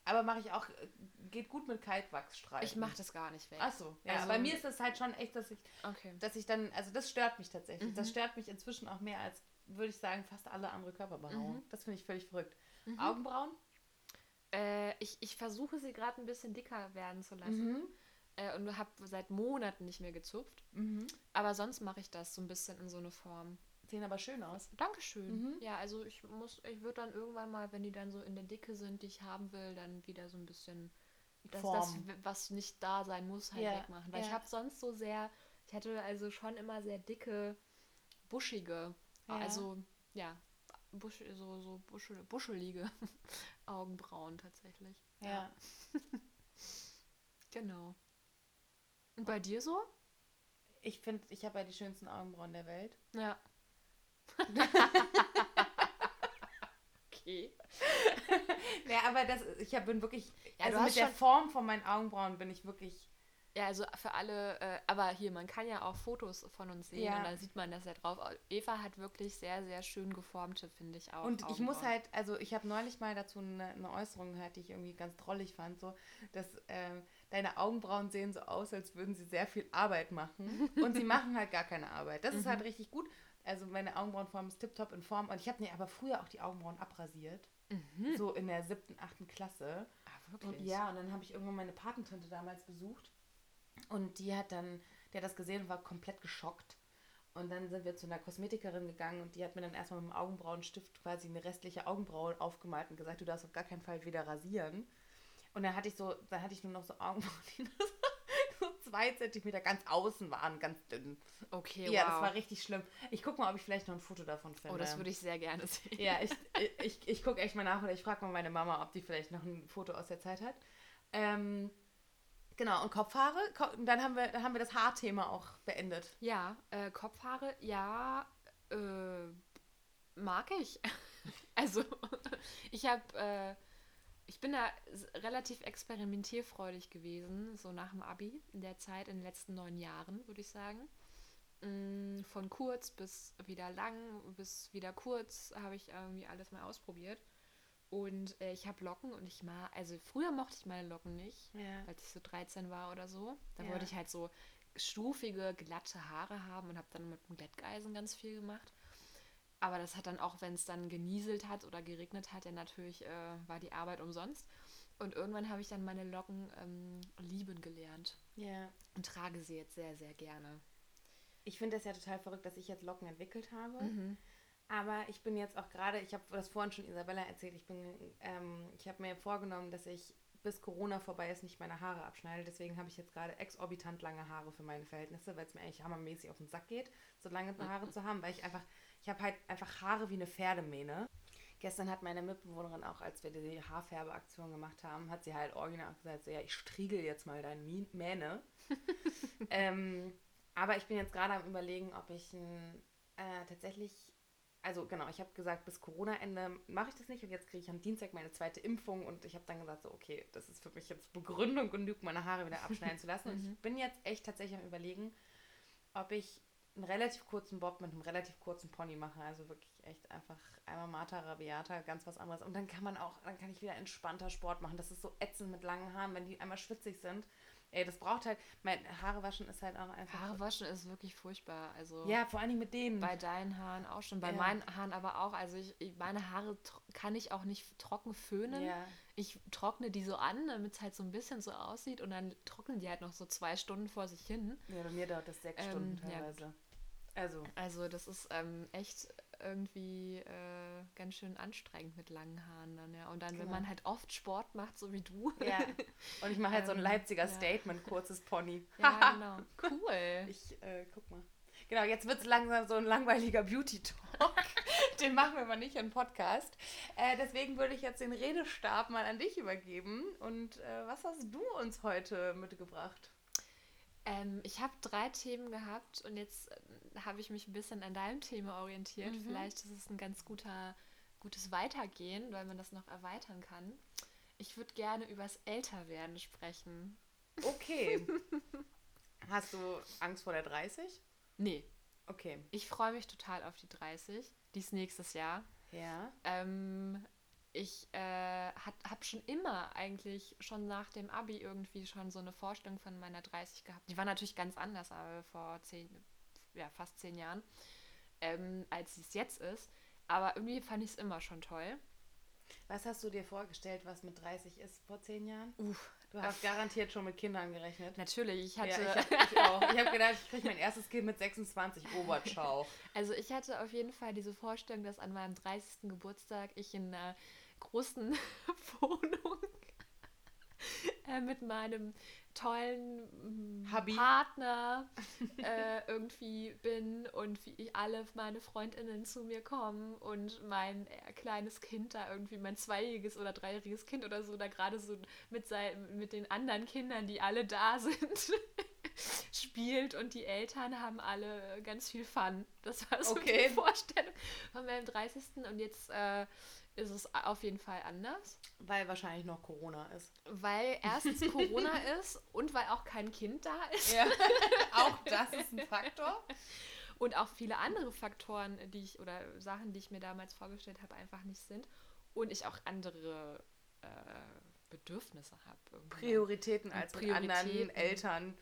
Aber mache ich auch, äh, geht gut mit Kalkwachsstreifen. Ich mache das gar nicht weg. Ach so, ja. Also- bei mir ist es halt schon echt, dass ich, Okay. dass ich dann, also das stört mich tatsächlich. Mhm. Das stört mich inzwischen auch mehr als, würde ich sagen, fast alle andere Körperbehaarung. Mhm. Das finde ich völlig verrückt. Mhm. Augenbrauen? Äh, ich, ich versuche sie gerade ein bisschen dicker werden zu lassen. Mhm. Äh, und habe seit Monaten nicht mehr gezupft. Mhm. Aber sonst mache ich das so ein bisschen in so eine Form. Sehen aber schön aus. Dankeschön. Mhm. Ja, also ich muss, ich würde dann irgendwann mal, wenn die dann so in der Dicke sind, die ich haben will, dann wieder so ein bisschen das, das was nicht da sein muss, halt Ja, wegmachen. Weil ich ja. habe sonst so sehr, ich hatte also schon immer sehr dicke, buschige, Ja. also ja, busch, so, so buschel, buschelige [LAUGHS] Augenbrauen tatsächlich. Ja. [LAUGHS] Genau. Und bei dir so? Ich finde, ich habe ja die schönsten Augenbrauen der Welt. Ja. Okay. [LAUGHS] Ja, aber das, ich hab, bin wirklich, Ja, also mit der Form von meinen Augenbrauen bin ich wirklich, Ja, also für alle, äh, aber hier, man kann ja auch Fotos von uns sehen Ja. und da sieht man das ja drauf. Eva hat wirklich sehr, sehr schön geformte, finde ich auch. und ich muss halt, also ich habe neulich mal dazu eine, eine Äußerung gehört, die ich irgendwie ganz drollig fand, so, dass ähm, deine Augenbrauen sehen so aus, als würden sie sehr viel Arbeit machen und sie [LAUGHS] machen halt gar keine Arbeit. Das ist Mhm. halt richtig gut. Also meine Augenbrauenform ist tiptop in Form und ich habe mir aber früher auch die Augenbrauen abrasiert, Mhm. so in der siebten, achten Klasse. Ah, Und wirklich? ja, und dann habe ich irgendwann meine Patentante damals besucht. Und die hat dann, die hat das gesehen und war komplett geschockt. Und dann sind wir zu einer Kosmetikerin gegangen und die hat mir dann erstmal mit dem Augenbrauenstift quasi eine restliche Augenbraue aufgemalt und gesagt, du darfst auf gar keinen Fall wieder rasieren. Und dann hatte ich so, dann hatte ich nur noch so Augenbrauen, die [LAUGHS] zwei Zentimeter ganz außen waren, ganz dünn. Okay, Ja, wow. das war richtig schlimm. Ich gucke mal, ob ich vielleicht noch ein Foto davon finde. Oh, das würde ich sehr gerne sehen. Ja, ich, ich, ich gucke echt mal nach oder ich frage mal meine Mama, ob die vielleicht noch ein Foto aus der Zeit hat. Ähm, genau, und Kopfhaare. Und dann haben wir, dann haben wir das Haarthema auch beendet. Ja, äh, Kopfhaare, ja, äh, mag ich. [LAUGHS] also, [LAUGHS] ich habe, äh, ich bin da relativ experimentierfreudig gewesen, so nach dem Abi, in der Zeit, in den letzten neun Jahren, würde ich sagen. Mm, Von kurz bis wieder lang, bis wieder kurz, habe ich irgendwie alles mal ausprobiert. Und äh, ich habe Locken und ich mag, also früher mochte ich meine Locken nicht Ja. als ich so 13 war oder so. Da Ja. wollte ich halt so stufige, glatte Haare haben und habe dann mit dem Glätteisen ganz viel gemacht. Aber das hat dann auch, wenn es dann genieselt hat oder geregnet hat, ja natürlich äh, war die Arbeit umsonst. Und irgendwann habe ich dann meine Locken ähm, lieben gelernt ja. und trage sie jetzt sehr, sehr gerne. Ich finde das ja total verrückt, dass ich jetzt Locken entwickelt habe. Mhm. Aber ich bin jetzt auch gerade, ich habe das vorhin schon Isabella erzählt, ich bin, ähm, ich habe mir vorgenommen, dass ich bis Corona vorbei ist, nicht meine Haare abschneide. Deswegen habe ich jetzt gerade exorbitant lange Haare für meine Verhältnisse, weil es mir eigentlich hammermäßig auf den Sack geht, so lange Haare zu haben, weil ich einfach, ich habe halt einfach Haare wie eine Pferdemähne. Gestern hat meine Mitbewohnerin auch, als wir die Haarfärbeaktion gemacht haben, hat sie halt original gesagt, so, ja, ich striegel jetzt mal deine Mähne. [LAUGHS] ähm, aber ich bin jetzt gerade am überlegen, ob ich ein, äh, tatsächlich also genau, ich habe gesagt, bis Corona-Ende mache ich das nicht und jetzt kriege ich am Dienstag meine zweite Impfung und ich habe dann gesagt, so, okay, das ist für mich jetzt Begründung genug, meine Haare wieder abschneiden zu lassen. Und [LAUGHS] ich bin jetzt echt tatsächlich am überlegen, ob ich einen relativ kurzen Bob mit einem relativ kurzen Pony mache. Also wirklich echt einfach einmal Martha, Rabiata, ganz was anderes. Und dann kann man auch, dann kann ich wieder entspannter Sport machen. Das ist so ätzend mit langen Haaren, wenn die einmal schwitzig sind. Ey, das braucht halt, mein Haare waschen ist halt auch einfach. Haare waschen ist wirklich furchtbar. Also Ja, vor Dingen mit denen. bei deinen Haaren auch schon, bei Ja. meinen Haaren aber auch. Also ich, ich, meine Haare kann ich auch nicht trocken föhnen. ja. Ich trockne die so an, damit es halt so ein bisschen so aussieht und dann trocknen die halt noch so zwei Stunden vor sich hin. Ja, bei mir dauert das sechs Ähm, Stunden ja, teilweise. Also, Also das ist ähm, echt irgendwie äh, ganz schön anstrengend mit langen Haaren dann, ja. Und dann, wenn Genau. man halt oft Sport macht, so wie du. ja. Und ich mache halt so ein [LAUGHS] Ähm, Leipziger ja. Statement, kurzes Pony. ja [LAUGHS] genau. Cool. Ich äh, guck mal. Genau, jetzt wird es langsam so ein langweiliger Beauty-Talk. [LAUGHS] den machen wir aber nicht im Podcast. Äh, deswegen würde ich jetzt den Redestab mal an dich übergeben. Und äh, was hast du uns heute mitgebracht? Ähm, ich habe drei Themen gehabt und jetzt äh, habe ich mich ein bisschen an deinem Thema orientiert. Mhm. Vielleicht ist es ein ganz guter, gutes Weitergehen, weil man das noch erweitern kann. Ich würde gerne übers Älterwerden sprechen. Okay. [LAUGHS] Hast du Angst vor der 30? Nee. Okay. Ich freue mich total auf die 30. Die ist nächstes Jahr. Ja. Ähm, ich äh, habe schon immer eigentlich, schon nach dem Abi irgendwie schon so eine Vorstellung von meiner 30 gehabt. Die war natürlich ganz anders, aber vor zehn, ja, fast zehn Jahren, ähm, als es jetzt ist. Aber irgendwie fand ich es immer schon toll. Was hast du dir vorgestellt, was mit 30 ist vor zehn Jahren? Uff, Du hast garantiert schon mit Kindern gerechnet. natürlich, ich hatte, ja, ich, hab, ich auch. Ich habe gedacht, ich kriege mein erstes Kind mit 26 Oberschau. [LAUGHS] also ich hatte auf jeden Fall diese Vorstellung, dass an meinem 30. Geburtstag ich in einer großen [LAUGHS] Wohnung äh, mit meinem tollen mm, Hubby. Partner äh, irgendwie bin und wie ich alle meine Freundinnen zu mir kommen und mein äh, kleines Kind da irgendwie, mein zweijähriges oder dreijähriges Kind oder so, da gerade so mit, sein, mit den anderen Kindern, die alle da [LAUGHS] sind, spielt und die Eltern haben alle ganz viel Fun. Das war so Okay. die Vorstellung von meinem 30. Und jetzt äh, ist es auf jeden Fall anders. Weil wahrscheinlich noch Corona ist. Weil erstens [LAUGHS] Corona ist und weil auch kein Kind da ist. Ja, [LAUGHS] auch das ist ein Faktor. Und auch viele andere Faktoren, die ich oder Sachen, die ich mir damals vorgestellt habe, einfach nicht sind. Und ich auch andere äh, Bedürfnisse habe. Prioritäten als mit anderen Prioritäten. Eltern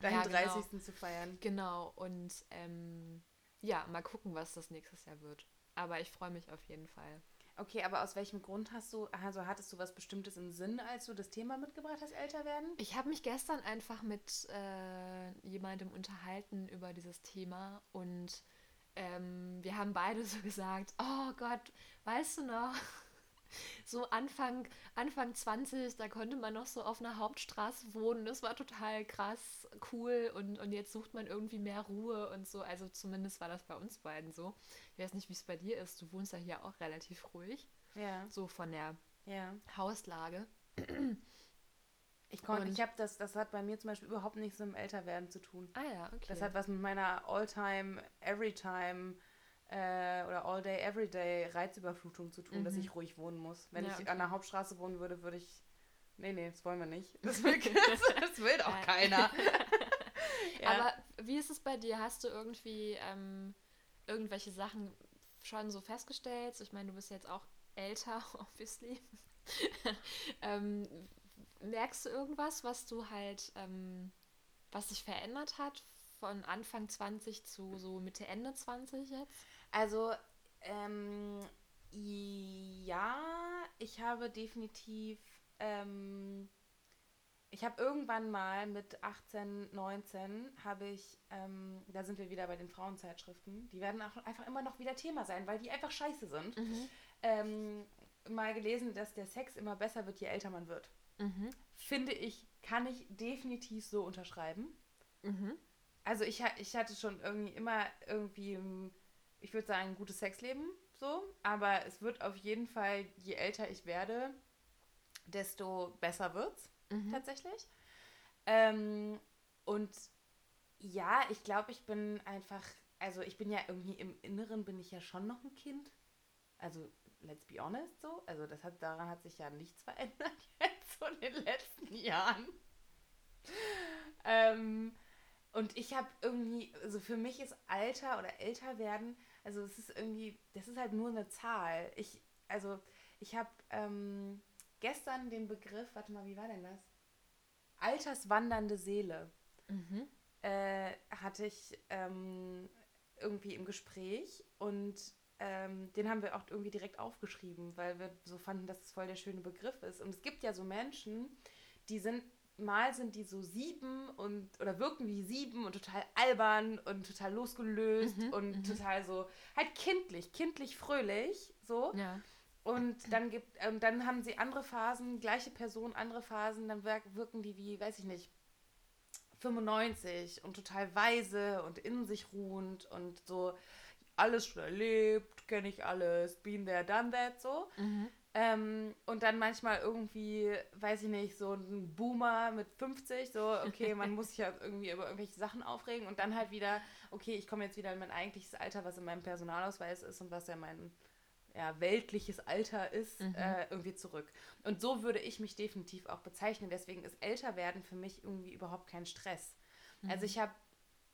deinen Ja, genau. 30. zu feiern. Genau. Und ähm, ja, mal gucken, was das nächstes Jahr wird. Aber ich freue mich auf jeden Fall. Okay, aber aus welchem Grund hast du, also hattest du was Bestimmtes im Sinn, als du das Thema mitgebracht hast, älter werden? Ich habe mich gestern einfach mit äh, jemandem unterhalten über dieses Thema und ähm, wir haben beide so [LAUGHS] gesagt, oh Gott, weißt du noch, so Anfang, Anfang 20, da konnte man noch so auf einer Hauptstraße wohnen, das war total krass, cool und, und jetzt sucht man irgendwie mehr Ruhe und so, also zumindest war das bei uns beiden so. Ich weiß nicht, wie es bei dir ist, du wohnst ja hier auch relativ ruhig, Ja, so von der ja. Hauslage. Ich konnte, ich habe das, das hat bei mir zum Beispiel überhaupt nichts mit dem Älterwerden zu tun. Ah ja, okay. Das hat was mit meiner All-Time, Everytime äh, oder All-Day, Everyday Reizüberflutung zu tun, dass Mhm. ich ruhig wohnen muss. Wenn Ja, ich okay. an der Hauptstraße wohnen würde, würde ich. Nee, nee, das wollen wir nicht. [LAUGHS] Das will, das will Äh. keiner. [LAUGHS] Ja. Aber wie ist es bei dir? Hast du irgendwie ähm, irgendwelche Sachen schon so festgestellt? Ich meine, du bist jetzt auch älter, [LAUGHS] obviously. ähm, merkst du irgendwas, was du halt, ähm, was sich verändert hat von Anfang 20 zu so Mitte, Ende 20 jetzt? Also, ähm, ja, ich habe definitiv, ähm, ich habe irgendwann mal mit 18, 19, habe ich, ähm, da sind wir wieder bei den Frauenzeitschriften, die werden auch einfach immer noch wieder Thema sein, weil die einfach scheiße sind, ähm, mal gelesen, dass der Sex immer besser wird, je älter man wird. Mhm. Finde ich, kann ich definitiv so unterschreiben. Mhm. Also ich, ich hatte schon irgendwie immer irgendwie, ähm, ich würde sagen, ein gutes Sexleben, so. Aber es wird auf jeden Fall, je älter ich werde, desto besser wird's Mhm. tatsächlich. Ähm, und ja, ich glaube, ich bin einfach, also ich bin ja irgendwie im Inneren bin ich ja schon noch ein Kind. Also let's be honest so. Also das hat, daran hat sich ja nichts verändert [LAUGHS] jetzt so in den letzten Jahren. Ähm, und ich habe irgendwie, also für mich ist Alter oder älter werden, also es ist irgendwie, das ist halt nur eine Zahl. Ich, also ich habe ähm, gestern den Begriff, warte mal, wie war denn das? Alterswandernde Seele Mhm. äh, hatte ich ähm, irgendwie im Gespräch und ähm, den haben wir auch irgendwie direkt aufgeschrieben, weil wir so fanden, dass es voll der schöne Begriff ist. Und es gibt ja so Menschen, die sind, mal sind die so sieben und oder wirken wie sieben und total albern und total losgelöst Mhm, und mhm. total so halt kindlich, kindlich fröhlich, so. Ja. Und dann gibt, und dann haben sie andere Phasen, gleiche Person, andere Phasen, dann wirk, wirken die wie, weiß ich nicht, 95 und total weise und in sich ruhend und so alles schon erlebt, kenne ich alles, been there, done that, so. Mhm. Ähm, und dann manchmal irgendwie, weiß ich nicht, so ein Boomer mit 50, so, okay, man [LAUGHS] muss sich ja irgendwie über irgendwelche Sachen aufregen und dann halt wieder, okay, ich komme jetzt wieder in mein eigentliches Alter, was in meinem Personalausweis ist und was ja mein, ja, weltliches Alter ist, mhm. äh, irgendwie zurück. Und so würde ich mich definitiv auch bezeichnen. Deswegen ist Älterwerden für mich irgendwie überhaupt kein Stress. Mhm. Also ich habe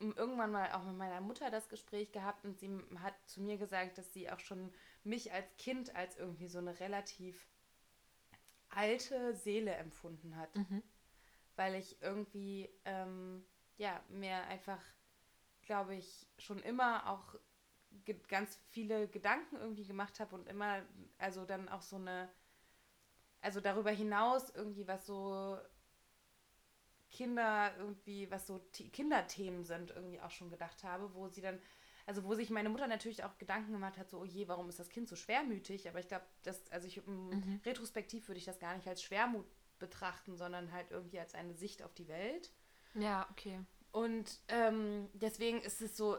irgendwann mal auch mit meiner Mutter das Gespräch gehabt und sie hat zu mir gesagt, dass sie auch schon mich als Kind als irgendwie so eine relativ alte Seele empfunden hat. Mhm. Weil ich irgendwie, ähm, ja, mir einfach, glaube ich, schon immer auch ganz viele Gedanken irgendwie gemacht habe und immer, also dann auch so eine, also darüber hinaus irgendwie was so Kinder irgendwie, was so Kinderthemen sind, irgendwie auch schon gedacht habe, wo sie dann, also wo sich meine Mutter natürlich auch Gedanken gemacht hat, so, oh je, warum ist das Kind so schwermütig? Aber ich glaube, das, also ich, mhm. retrospektiv würde ich das gar nicht als Schwermut betrachten, sondern halt irgendwie als eine Sicht auf die Welt. Ja, okay. Und ähm, deswegen ist es so,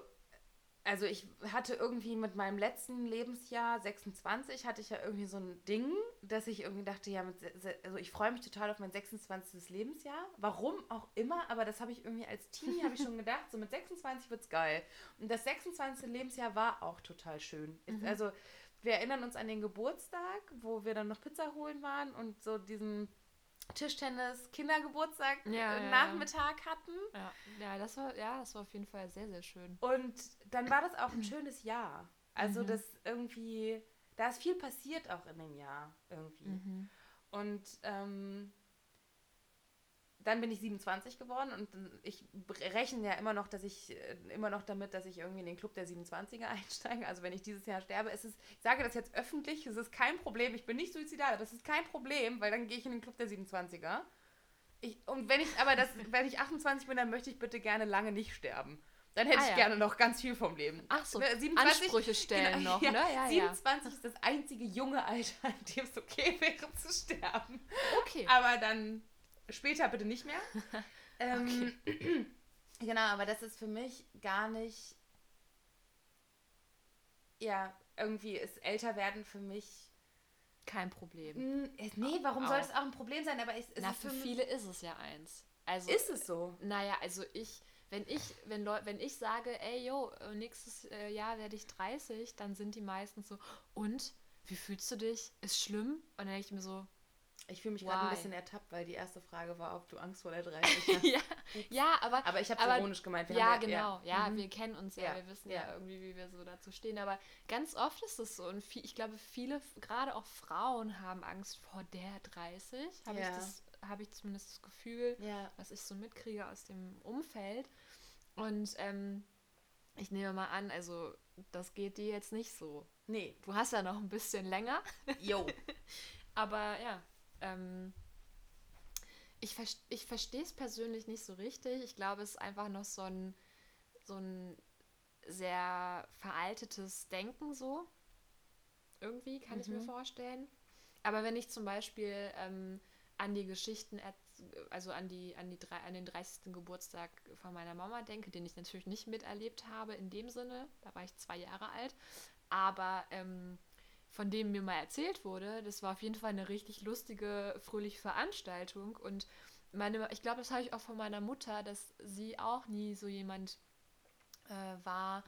also ich hatte irgendwie mit meinem letzten Lebensjahr 26 hatte ich ja irgendwie so ein Ding, dass ich irgendwie dachte, ja, mit, also ich freue mich total auf mein 26. Lebensjahr. Warum auch immer, aber das habe ich irgendwie als Teenie habe ich schon gedacht, so mit 26 wird's geil. Und das 26. Lebensjahr war auch total schön. Mhm. Also wir erinnern uns an den Geburtstag, wo wir dann noch Pizza holen waren und so diesen Tischtennis Kindergeburtstag ja, Nachmittag ja. hatten. Ja. ja, das war ja, das war auf jeden Fall sehr sehr schön. Und dann war das auch ein schönes Jahr. Also mhm. das irgendwie, da ist viel passiert auch in dem Jahr irgendwie. Mhm. Und ähm, dann bin ich 27 geworden und ich rechne ja immer noch, dass ich äh, immer noch damit, dass ich irgendwie in den Club der 27er [LAUGHS] einsteige. Also wenn ich dieses Jahr sterbe, es ist, ich sage das jetzt öffentlich, es ist kein Problem. Ich bin nicht suizidal, es ist kein Problem, weil dann gehe ich in den Club der 27er. Ich, und wenn ich aber das, wenn ich 28 bin, dann möchte ich bitte gerne lange nicht sterben. Dann hätte ah, ich ja. gerne noch ganz viel vom Leben. Ach so, 27, ne, Ansprüche stellen genau, noch, ja, ne? Ja, 27 ist das einzige junge Alter, [LAUGHS] in dem es okay wäre zu sterben. Okay. Aber dann Später bitte nicht mehr. [LAUGHS] ähm, [CLEARS THROAT] genau, aber das ist für mich gar nicht. Ja, irgendwie ist älter werden für mich. Kein Problem. Nee, warum auch. soll es auch ein Problem sein? Aber ist, ist Na, für, viele ist es ja eins. Also, ist es so? Naja, also ich, wenn ich, wenn Leu wenn ich sage, ey yo, nächstes äh, Jahr werde ich 30, dann sind die meisten so, und? Wie fühlst du dich? Ist schlimm? Und dann denke ich mir so, ich fühle mich gerade ein bisschen ertappt, weil die erste Frage war, ob du Angst vor der 30 [LAUGHS] hast. ja, ja, aber. Aber ich habe es ironisch gemeint. Wir ja, genau. Ja, ja mhm. wir kennen uns ja, ja, wir wissen ja. irgendwie, wie wir so dazu stehen. Aber ganz oft ist es so. Und viel, ich glaube, viele, gerade auch Frauen, haben Angst vor der 30. Habe ich, das, hab ich zumindest das Gefühl, was ich so mitkriege aus dem Umfeld. Und ähm, ich nehme mal an, also das geht dir jetzt nicht so. Nee. Du hast ja noch ein bisschen länger. Jo. [LAUGHS] Aber ja, ähm, ich, ver ich verstehe es persönlich nicht so richtig. Ich glaube, es ist einfach noch so ein, so ein sehr veraltetes Denken so. Irgendwie kann mhm. ich mir mhm. vorstellen. Aber wenn ich zum Beispiel ähm, an die Geschichten, also an, die, an, die, an den 30. Geburtstag von meiner Mama denke, den ich natürlich nicht miterlebt habe in dem Sinne, da war ich zwei Jahre alt, aber ähm, von dem mir mal erzählt wurde, das war auf jeden Fall eine richtig lustige, fröhliche Veranstaltung. Und meine, ich glaube, das habe ich auch von meiner Mutter, dass sie auch nie so jemand äh, war,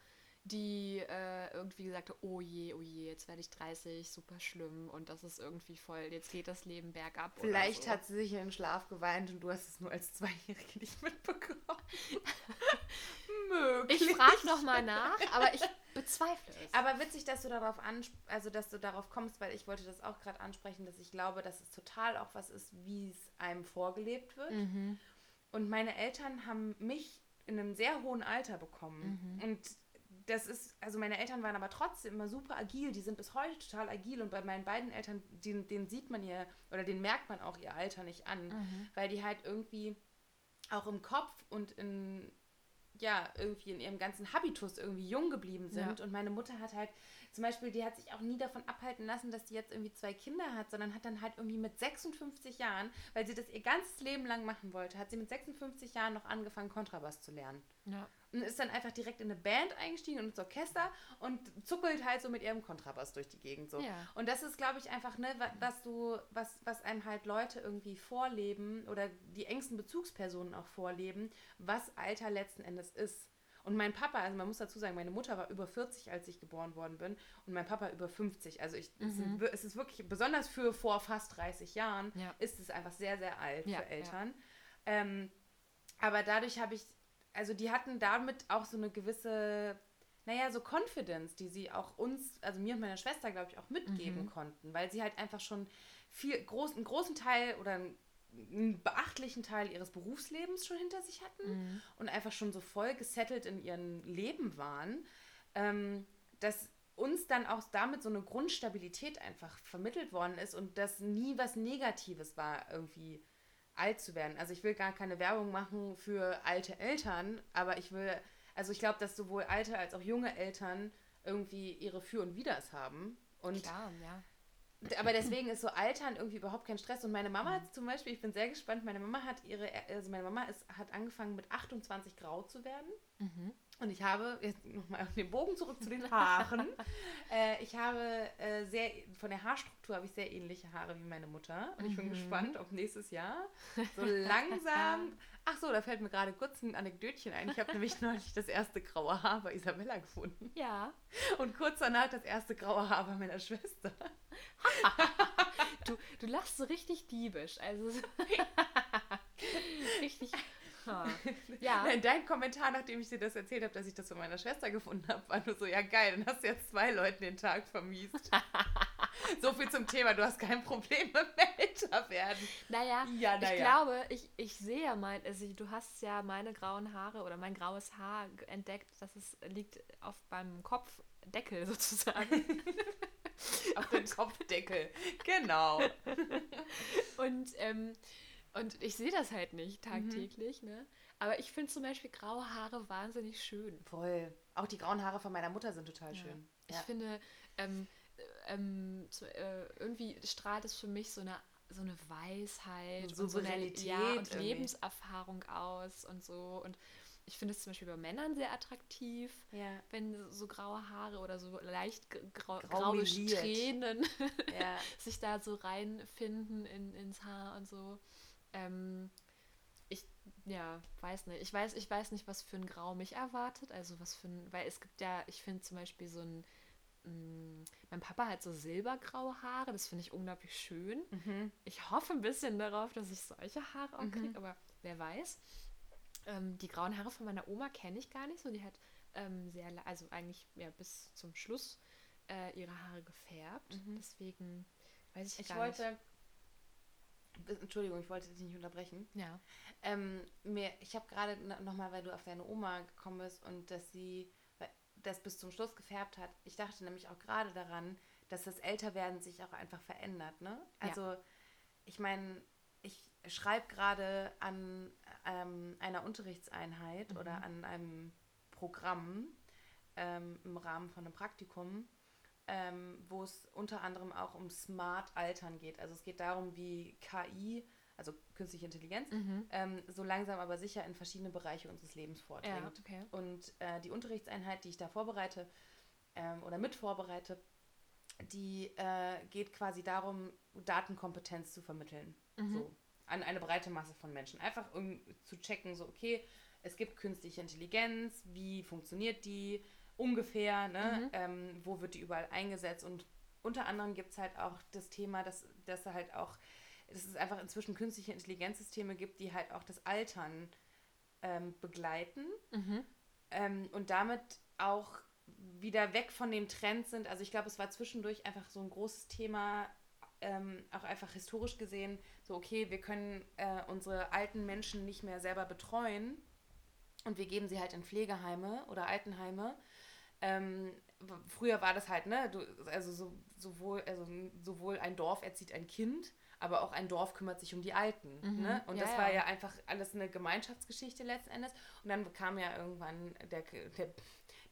die äh, irgendwie gesagt hat, oh je, oh je, jetzt werde ich 30, super schlimm und das ist irgendwie voll, jetzt geht das Leben bergab. Vielleicht so. hat sie sich in den Schlaf geweint und du hast es nur als Zweijährige nicht mitbekommen. [LAUGHS] Möglich. Ich frage nochmal nach, aber ich bezweifle es. Aber witzig, dass du darauf also dass du darauf kommst, weil ich wollte das auch gerade ansprechen, dass ich glaube, dass es total auch was ist, wie es einem vorgelebt wird. Mhm. Und meine Eltern haben mich in einem sehr hohen Alter bekommen. Mhm. Und das ist, also meine Eltern waren aber trotzdem immer super agil, die sind bis heute total agil und bei meinen beiden Eltern, denen, denen sieht man ihr, oder denen merkt man auch ihr Alter nicht an, mhm. weil die halt irgendwie auch im Kopf und in, ja, irgendwie in ihrem ganzen Habitus irgendwie jung geblieben sind. Ja. Und meine Mutter hat halt, zum Beispiel, die hat sich auch nie davon abhalten lassen, dass die jetzt irgendwie zwei Kinder hat, sondern hat dann halt irgendwie mit 56 Jahren, weil sie das ihr ganzes Leben lang machen wollte, hat sie mit 56 Jahren noch angefangen, Kontrabass zu lernen. Ja und ist dann einfach direkt in eine Band eingestiegen und ins Orchester und zuckelt halt so mit ihrem Kontrabass durch die Gegend so. Ja. Und das ist, glaube ich, einfach, ne, was du, was, was einem halt Leute irgendwie vorleben oder die engsten Bezugspersonen auch vorleben, was Alter letzten Endes ist. Und mein Papa, also man muss dazu sagen, meine Mutter war über 40, als ich geboren worden bin und mein Papa über 50. Also ich, mhm. es, ist wirklich, besonders für vor fast 30 Jahren, ja. ist es einfach sehr, sehr alt ja, für Eltern. Ähm, aber dadurch habe ich, also die hatten damit auch so eine gewisse, naja, so Confidence, die sie auch uns, also mir und meiner Schwester, glaube ich, auch mitgeben mhm. konnten, weil sie halt einfach schon viel, groß, einen großen Teil oder einen einen beachtlichen Teil ihres Berufslebens schon hinter sich hatten mhm. und einfach schon so voll gesettelt in ihrem Leben waren, ähm, dass uns dann auch damit so eine Grundstabilität einfach vermittelt worden ist und dass nie was Negatives war, irgendwie alt zu werden. Also ich will gar keine Werbung machen für alte Eltern, aber ich will, also ich glaube, dass sowohl alte als auch junge Eltern irgendwie ihre Für und Widers haben. Und Klar, ja aber deswegen ist so Altern irgendwie überhaupt kein Stress. Und meine Mama mhm. zum Beispiel, ich bin sehr gespannt, meine Mama hat ihre, also meine Mama ist, hat angefangen mit 28 grau zu werden. Mhm. Und ich habe, jetzt nochmal auf den Bogen zurück zu den [LAUGHS] Haaren. äh, ich habe äh, sehr, von der Haarstruktur habe ich sehr ähnliche Haare wie meine Mutter. Und ich bin mhm. gespannt, ob nächstes Jahr [LAUGHS] so langsam. Ach so, da fällt mir gerade kurz ein Anekdötchen ein. Ich habe nämlich [LAUGHS] neulich das erste graue Haar bei Isabella gefunden. Ja. Und kurz danach das erste graue Haar bei meiner Schwester. du, du lachst so richtig diebisch. Also richtig [LAUGHS] ja. Nein, dein Kommentar, nachdem ich dir das erzählt habe, dass ich das von meiner Schwester gefunden habe, war nur so, ja geil, dann hast du jetzt zwei Leuten den Tag vermiest. [LAUGHS] so viel zum Thema, du hast kein Problem mit älter werden. Naja, ja, na ich glaube, ich, ich sehe ja mein, also du hast ja meine grauen Haare oder mein graues Haar entdeckt, dass es liegt auf meinem Kopfdeckel [LAUGHS] sozusagen. auf dem Kopfdeckel, genau. Und ähm, und ich sehe das halt nicht mhm. tagtäglich, mhm. ne? Aber ich finde zum Beispiel graue Haare wahnsinnig schön. Voll. Auch die grauen Haare von meiner Mutter sind total ja. schön. Ich ja. finde, ähm, ähm, äh, irgendwie strahlt es für mich so eine so eine Weisheit so, so eine ja, und Lebenserfahrung aus und so. Und ich finde es zum Beispiel bei Männern sehr attraktiv, ja. wenn so graue Haare oder so leicht grau, graue Strähnen ja. [LAUGHS] sich da so reinfinden in, ins Haar und so. Ähm, ich, ja, weiß nicht. Ich weiß, ich weiß nicht, was für ein Grau mich erwartet. Also was für ein, weil es gibt ja, ich finde zum Beispiel so ein, mh, mm, mein Papa hat so silbergraue Haare, das finde ich unglaublich schön. Mhm. Ich hoffe ein bisschen darauf, dass ich solche Haare auch kriege, mhm. aber wer weiß. Ähm, die grauen Haare von meiner Oma kenne ich gar nicht so. Die hat ähm, sehr, also eigentlich ja, bis zum Schluss äh, ihre Haare gefärbt. Mhm. Deswegen weiß ich, ich gar nicht. Entschuldigung, ich wollte dich nicht unterbrechen. Ja. Ähm, mir, ich habe gerade nochmal, weil du auf deine Oma gekommen bist und dass sie das bis zum Schluss gefärbt hat. Ich dachte nämlich auch gerade daran, dass das Älterwerden sich auch einfach verändert. Ne? Also, ja. ich meine, ich schreibe gerade an ähm, einer Unterrichtseinheit mhm. oder an einem Programm ähm, im Rahmen von einem Praktikum ähm, wo es unter anderem auch um Smart Altern geht. Also es geht darum, wie KI, also künstliche Intelligenz, mhm. ähm, so langsam aber sicher in verschiedene Bereiche unseres Lebens vordringt. Ja, okay. Und äh, die Unterrichtseinheit, die ich da vorbereite ähm, oder mit vorbereite, die äh, geht quasi darum, Datenkompetenz zu vermitteln. Mhm. So, an eine breite Masse von Menschen. Einfach um zu checken, so, okay, es gibt künstliche Intelligenz, wie funktioniert die? Ungefähr, ne? Mhm. Ähm, wo wird die überall eingesetzt und unter anderem gibt es halt auch das Thema, dass, dass da halt auch, dass es einfach inzwischen künstliche Intelligenzsysteme gibt, die halt auch das Altern ähm, begleiten mhm. ähm, und damit auch wieder weg von dem Trend sind. Also ich glaube, es war zwischendurch einfach so ein großes Thema, ähm, auch einfach historisch gesehen, so okay, wir können äh, unsere alten Menschen nicht mehr selber betreuen und wir geben sie halt in Pflegeheime oder Altenheime ähm, früher war das halt, ne, du, also so, sowohl, also sowohl ein Dorf erzieht ein Kind, aber auch ein Dorf kümmert sich um die Alten. Mhm. Ne? Und ja, das war ja. ja einfach alles eine Gemeinschaftsgeschichte letzten Endes. Und dann kam ja irgendwann der, der,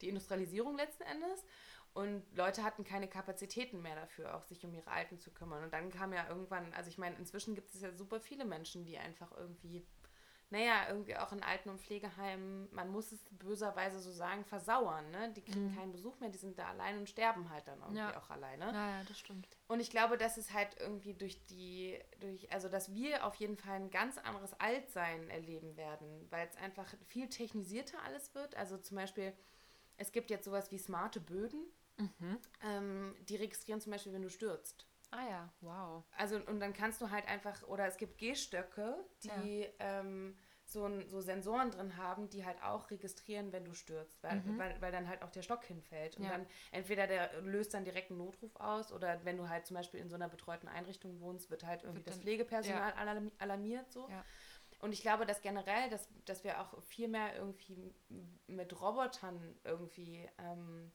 die Industrialisierung letzten Endes. Und Leute hatten keine Kapazitäten mehr dafür, auch sich um ihre Alten zu kümmern. Und dann kam ja irgendwann, also ich meine, inzwischen gibt es ja super viele Menschen, die einfach irgendwie naja, irgendwie auch in Alten- und Pflegeheimen, man muss es böserweise so sagen, versauern. Ne? Die kriegen mhm. keinen Besuch mehr, die sind da allein und sterben halt dann irgendwie ja. auch alleine. Ja, ja, das stimmt. Und ich glaube, dass es halt irgendwie durch die, durch, also dass wir auf jeden Fall ein ganz anderes Altsein erleben werden, weil es einfach viel technisierter alles wird. Also zum Beispiel, es gibt jetzt sowas wie smarte Böden, mhm. ähm, die registrieren zum Beispiel, wenn du stürzt. Ah ja, wow. Also und dann kannst du halt einfach, oder es gibt Gehstöcke, die ja. ähm, so, ein, so Sensoren drin haben, die halt auch registrieren, wenn du stürzt, weil, mhm. weil, weil dann halt auch der Stock hinfällt. Und ja. dann entweder der löst dann direkt einen Notruf aus oder wenn du halt zum Beispiel in so einer betreuten Einrichtung wohnst, wird halt irgendwie wird das Pflegepersonal ja. alarmiert so. Ja. Und ich glaube, dass generell, dass, dass wir auch viel mehr irgendwie mit Robotern irgendwie ähm,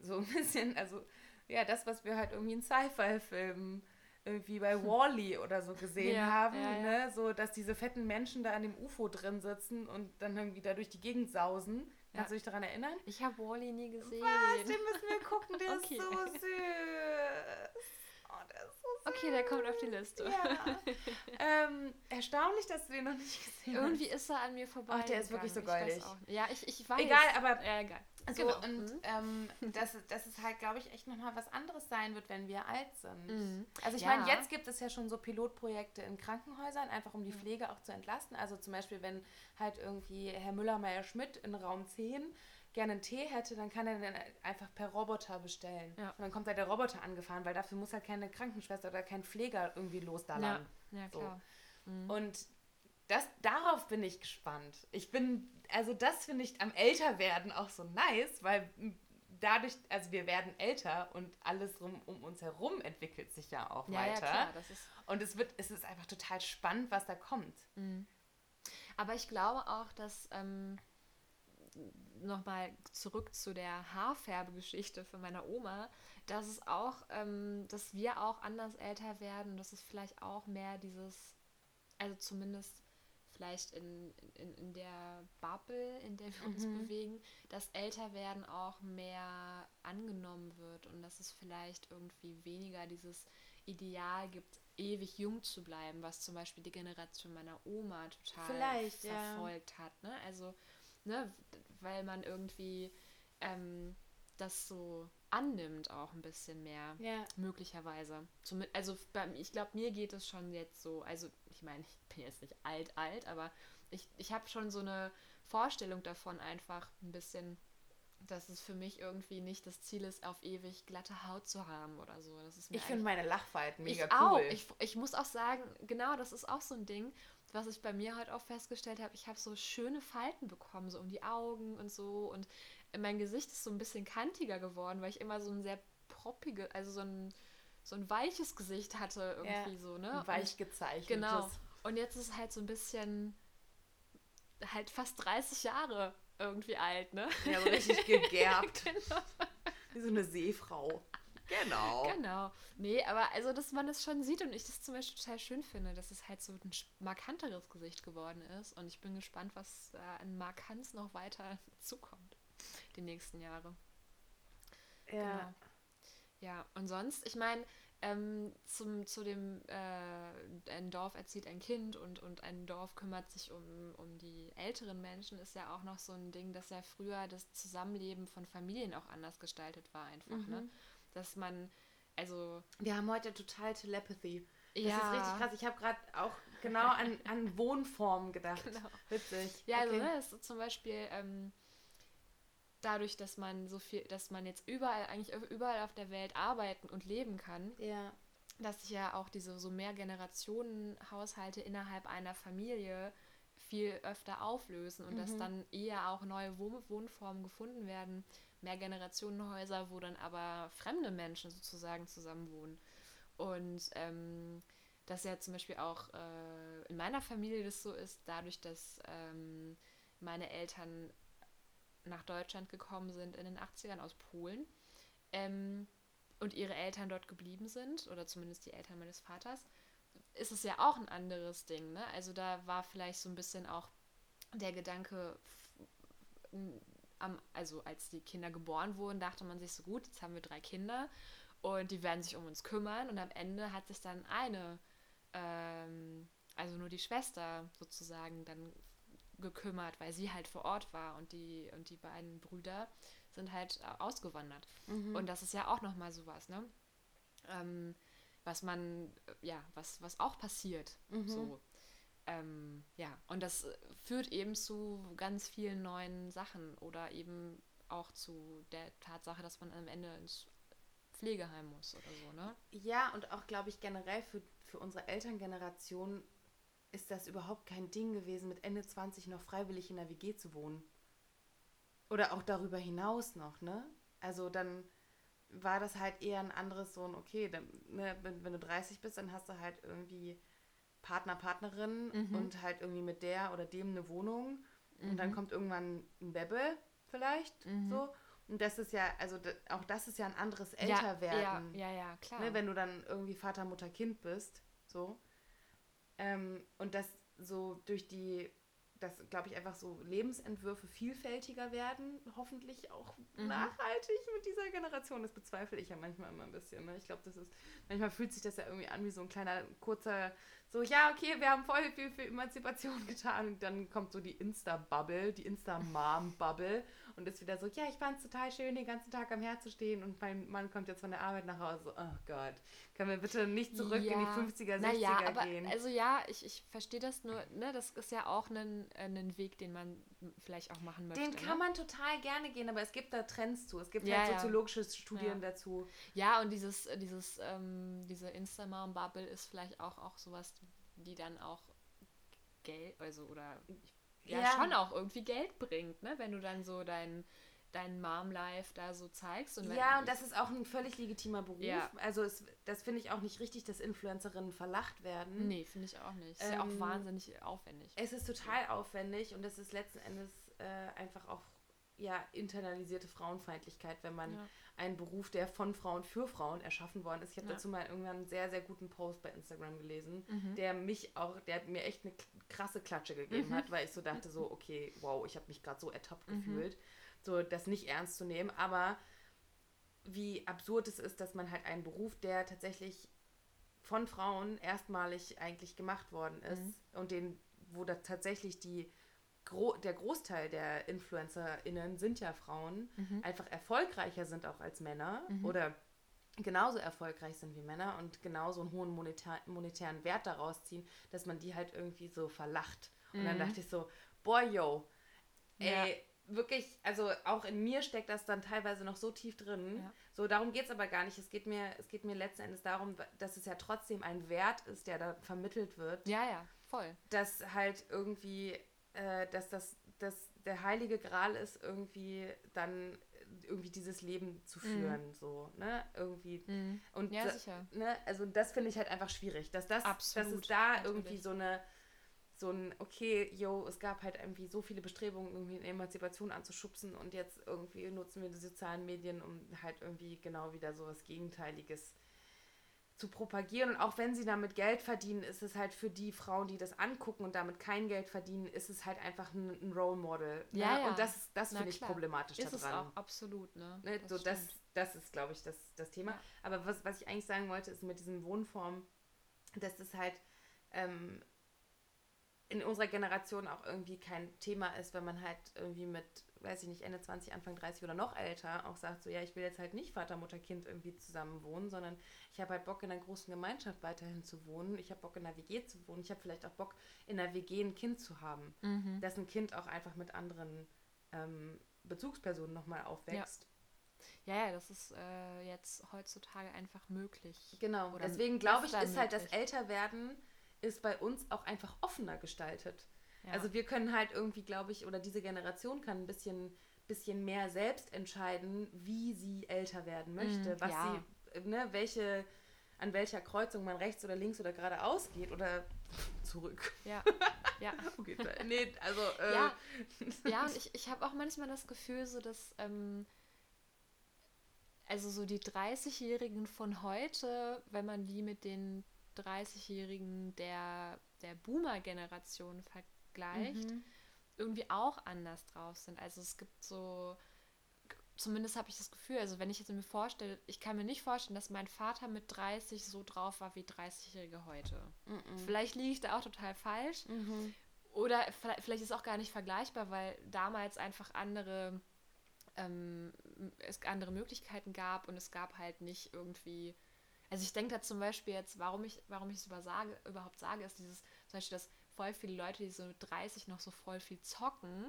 so ein bisschen, also ja, das, was wir halt irgendwie in Sci-Fi-Filmen irgendwie bei Wally oder so gesehen ja, haben, ja, ja. Ne? so dass diese fetten Menschen da an dem UFO drin sitzen und dann irgendwie da durch die Gegend sausen. Kannst du dich daran erinnern? Ich habe Wally nie gesehen. Was? Den müssen wir gucken, der [LAUGHS] okay. ist so süß. Oh, der ist so süß. Okay, der kommt auf die Liste. Ja. [LAUGHS] ähm, erstaunlich, dass du den noch nicht gesehen hast. Irgendwie ist er an mir vorbei. Ach, der ist wirklich so goldig. Ja, ich, ich weiß. Egal, aber ja, egal. So, genau. und mhm. ähm, [LAUGHS] dass, dass es halt, glaube ich, echt nochmal was anderes sein wird, wenn wir alt sind. Mhm. Also ich ja. meine, jetzt gibt es ja schon so Pilotprojekte in Krankenhäusern, einfach um die mhm. Pflege auch zu entlasten. Also zum Beispiel, wenn halt irgendwie Herr Müller-Meyer-Schmidt in Raum 10 gerne einen Tee hätte, dann kann er den einfach per Roboter bestellen. Ja. Und dann kommt da der Roboter angefahren, weil dafür muss halt keine Krankenschwester oder kein Pfleger irgendwie losdallern. Ja, ja klar. So. Mhm. Und das, darauf bin ich gespannt. Ich bin, also das finde ich am Älterwerden auch so nice, weil dadurch, also wir werden älter und alles rum, um uns herum entwickelt sich ja auch ja, weiter. Ja, klar, das ist und es wird, es ist einfach total spannend, was da kommt. Mhm. Aber ich glaube auch, dass ähm, nochmal zurück zu der Haarfärbegeschichte von meiner Oma, dass es auch, ähm, dass wir auch anders älter werden, dass es vielleicht auch mehr dieses, also zumindest vielleicht in, in, in der Bubble, in der wir uns mhm. bewegen, dass Älterwerden auch mehr angenommen wird und dass es vielleicht irgendwie weniger dieses Ideal gibt, ewig jung zu bleiben, was zum Beispiel die Generation meiner Oma total vielleicht, verfolgt ja. hat. Ne? Also, ne, weil man irgendwie ähm, das so annimmt auch ein bisschen mehr, ja. möglicherweise. Zum, also bei, ich glaube, mir geht es schon jetzt so, also ich meine, ich bin jetzt nicht alt, alt, aber ich, ich habe schon so eine Vorstellung davon einfach ein bisschen, dass es für mich irgendwie nicht das Ziel ist, auf ewig glatte Haut zu haben oder so. Das ist ich finde meine Lachfalten mega ich cool. Auch. Ich, ich muss auch sagen, genau, das ist auch so ein Ding, was ich bei mir halt auch festgestellt habe. Ich habe so schöne Falten bekommen, so um die Augen und so. Und mein Gesicht ist so ein bisschen kantiger geworden, weil ich immer so ein sehr proppiges, also so ein, so ein weiches Gesicht hatte irgendwie ja, so, ne? Weich gezeichnet. Genau. Und jetzt ist es halt so ein bisschen halt fast 30 Jahre irgendwie alt, ne? Ja, so richtig gegerbt. [LAUGHS] genau. Wie so eine Seefrau. Genau. Genau. Nee, aber also, dass man das schon sieht und ich das zum Beispiel total schön finde, dass es halt so ein markanteres Gesicht geworden ist. Und ich bin gespannt, was da an Markanz noch weiter [LAUGHS] zukommt die nächsten Jahre. Ja. Genau. Ja, und sonst, ich meine, ähm, zum, zu dem, äh, ein Dorf erzieht ein Kind und, und ein Dorf kümmert sich um, um die älteren Menschen, ist ja auch noch so ein Ding, dass ja früher das Zusammenleben von Familien auch anders gestaltet war, einfach, ne? mhm. ne? Dass man, also. Wir haben heute total Telepathy. Das ja. ist richtig krass. Ich habe gerade auch genau an, an Wohnformen gedacht. [LAUGHS] Genau. Witzig. Ja, also, okay. also, ne, ist zum Beispiel. Ähm, dadurch, dass man so viel, dass man jetzt überall, eigentlich überall auf der Welt arbeiten und leben kann, ja. dass sich ja auch diese so Mehrgenerationen-Haushalte innerhalb einer Familie viel öfter auflösen und mhm. dass dann eher auch neue Wohn Wohnformen gefunden werden, Mehrgenerationenhäuser, wo dann aber fremde Menschen sozusagen zusammenwohnen. Und ähm, dass ja zum Beispiel auch äh, in meiner Familie das so ist, dadurch, dass ähm, meine Eltern nach Deutschland gekommen sind in den 80ern aus Polen ähm, und ihre Eltern dort geblieben sind, oder zumindest die Eltern meines Vaters, ist es ja auch ein anderes Ding. Ne? Also da war vielleicht so ein bisschen auch der Gedanke, am, also als die Kinder geboren wurden, dachte man sich so gut, jetzt haben wir drei Kinder und die werden sich um uns kümmern und am Ende hat sich dann eine, ähm, also nur die Schwester sozusagen dann gekümmert, weil sie halt vor Ort war und die, und die beiden Brüder sind halt äh, ausgewandert. Mhm. Und das ist ja auch nochmal sowas, ne? Ähm, was man, äh, ja, was, was auch passiert. Mhm. So. Ähm, ja, und das äh, führt eben zu ganz vielen neuen Sachen oder eben auch zu der Tatsache, dass man am Ende ins Pflegeheim muss oder so, ne? Ja, und auch, glaube ich, generell für, für unsere Elterngeneration ist das überhaupt kein Ding gewesen, mit Ende 20 noch freiwillig in der WG zu wohnen. Oder auch darüber hinaus noch, ne? Also dann war das halt eher ein anderes so ein, okay, dann, ne, wenn, wenn du 30 bist, dann hast du halt irgendwie Partner, Partnerin Mhm. und halt irgendwie mit der oder dem eine Wohnung. Und dann Mhm. kommt irgendwann ein Bebbe vielleicht Mhm. so. Und das ist ja, also auch das ist ja ein anderes Ja, Älterwerden. Ja, ja, ja, klar. Ne, wenn du dann irgendwie Vater, Mutter, Kind bist, so. Ähm, und das so durch die, dass, glaube ich, einfach so Lebensentwürfe vielfältiger werden, hoffentlich auch Mhm. nachhaltig mit dieser Generation. Das bezweifle ich ja manchmal immer ein bisschen. Ne? Ich glaube, das ist, manchmal fühlt sich das ja irgendwie an wie so ein kleiner, kurzer, so, ja, okay, wir haben voll viel für Emanzipation [LAUGHS] getan. Und dann kommt so die Insta-Bubble, die Insta-Mom-Bubble. Und ist wieder so, ja, ich fand es total schön, den ganzen Tag am Herd zu stehen. Und mein Mann kommt jetzt von der Arbeit nach Hause. Oh Gott, können wir bitte nicht zurück in die 50er, 60er naja, aber, gehen? Also ja, ich, ich verstehe das nur, ne, das ist ja auch ein, ein Weg, den man vielleicht auch machen möchte. Den kann ne? man total gerne gehen, aber es gibt da Trends zu. Es gibt Ja, halt ja. soziologische Studien Ja. dazu. Ja, und dieses, dieses, ähm, diese Instagram-Bubble ist vielleicht auch, auch sowas, die dann auch Geld, also oder ja, Ja. schon auch irgendwie Geld bringt, ne? Wenn du dann so dein, dein Mom-Life da so zeigst. Und Ja, und das ist auch ein völlig legitimer Beruf. Ja. Also es, das finde ich auch nicht richtig, dass Influencerinnen verlacht werden. Nee, finde ich auch nicht. Ist ja auch Ähm, wahnsinnig aufwendig. Es ist total aufwendig und es ist letzten Endes äh, einfach auch ja, internalisierte Frauenfeindlichkeit, wenn man Ja. einen Beruf, der von Frauen für Frauen erschaffen worden ist. Ich habe Ja. dazu mal irgendwann einen sehr, sehr guten Post bei Instagram gelesen, Mhm. der mich auch, der mir echt eine krasse Klatsche gegeben Mhm. hat, weil ich so dachte, so, [LAUGHS] okay, wow, ich habe mich gerade so ertappt Mhm. gefühlt, so das nicht ernst zu nehmen, aber wie absurd es ist, dass man halt einen Beruf, der tatsächlich von Frauen erstmalig eigentlich gemacht worden ist Mhm. und den, wo da tatsächlich die Gro der Großteil der InfluencerInnen sind ja Frauen, Mhm. einfach erfolgreicher sind auch als Männer Mhm. oder genauso erfolgreich sind wie Männer und genauso einen hohen monetär, monetären Wert daraus ziehen, dass man die halt irgendwie so verlacht. Und dann Mhm. dachte ich so, boah, yo, Ja. ey, wirklich, also auch in mir steckt das dann teilweise noch so tief drin. Ja. So, darum geht es aber gar nicht. Es geht, mir, es geht mir letzten Endes darum, dass es ja trotzdem ein Wert ist, der da vermittelt wird, Ja, ja, voll. dass halt irgendwie, äh, dass das dass der heilige Gral ist, irgendwie dann irgendwie dieses Leben zu führen, so, ne? Irgendwie. Mhm. Und Ja, sicher. ne, also das finde ich halt einfach schwierig, dass das, dass es Absolut, da natürlich. irgendwie so eine so ein, okay, yo, es gab halt irgendwie so viele Bestrebungen, irgendwie eine Emanzipation anzuschubsen und jetzt irgendwie nutzen wir die sozialen Medien, um halt irgendwie genau wieder so was Gegenteiliges zu propagieren. Und auch wenn sie damit Geld verdienen, ist es halt für die Frauen, die das angucken und damit kein Geld verdienen, ist es halt einfach ein, ein Role Model. ne? Ja, ja. Und das, das finde ich problematisch Ist es daran. auch absolut, ne? Ne, so das, das ist, glaube ich, das, das Thema. Ja. Aber was, was ich eigentlich sagen wollte, ist mit diesem Wohnform, dass das halt ähm, in unserer Generation auch irgendwie kein Thema ist, wenn man halt irgendwie mit, weiß ich nicht, Ende 20, Anfang 30 oder noch älter auch sagt, so ja, ich will jetzt halt nicht Vater, Mutter, Kind irgendwie zusammen wohnen, sondern ich habe halt Bock in einer großen Gemeinschaft weiterhin zu wohnen. Ich habe Bock in einer WG zu wohnen. Ich habe vielleicht auch Bock in einer WG ein Kind zu haben, Mhm. dass ein Kind auch einfach mit anderen ähm, Bezugspersonen nochmal aufwächst. Ja, ja, das ist äh, jetzt heutzutage einfach möglich. Genau, Oder deswegen glaube ich, ist halt das möglich. Älterwerden ist bei uns auch einfach offener gestaltet. Ja. Also wir können halt irgendwie, glaube ich, oder diese Generation kann ein bisschen, bisschen mehr selbst entscheiden, wie sie älter werden möchte, Mm, was ja. sie, ne, welche, an welcher Kreuzung man rechts oder links oder geradeaus geht oder zurück. ja, [LAUGHS] ja. Okay, nee, also [LAUGHS] äh, Ja, [LAUGHS] ja, und ich, ich habe auch manchmal das Gefühl, so dass, ähm, also so die 30-Jährigen von heute, wenn man die mit den 30-Jährigen der, der Boomer-Generation vergleicht, Mhm. irgendwie auch anders drauf sind. Also es gibt so, zumindest habe ich das Gefühl, also wenn ich jetzt mir vorstelle, ich kann mir nicht vorstellen, dass mein Vater mit 30 so drauf war wie 30-Jährige heute. Mhm. Vielleicht liege ich da auch total falsch. Mhm. oder vielleicht ist es auch gar nicht vergleichbar, weil damals einfach andere, ähm, es andere Möglichkeiten gab und es gab halt nicht irgendwie. Also ich denke da zum Beispiel jetzt, warum ich, warum ich es überhaupt sage, ist dieses, zum Beispiel, dass voll viele Leute, die so mit 30 noch so voll viel zocken.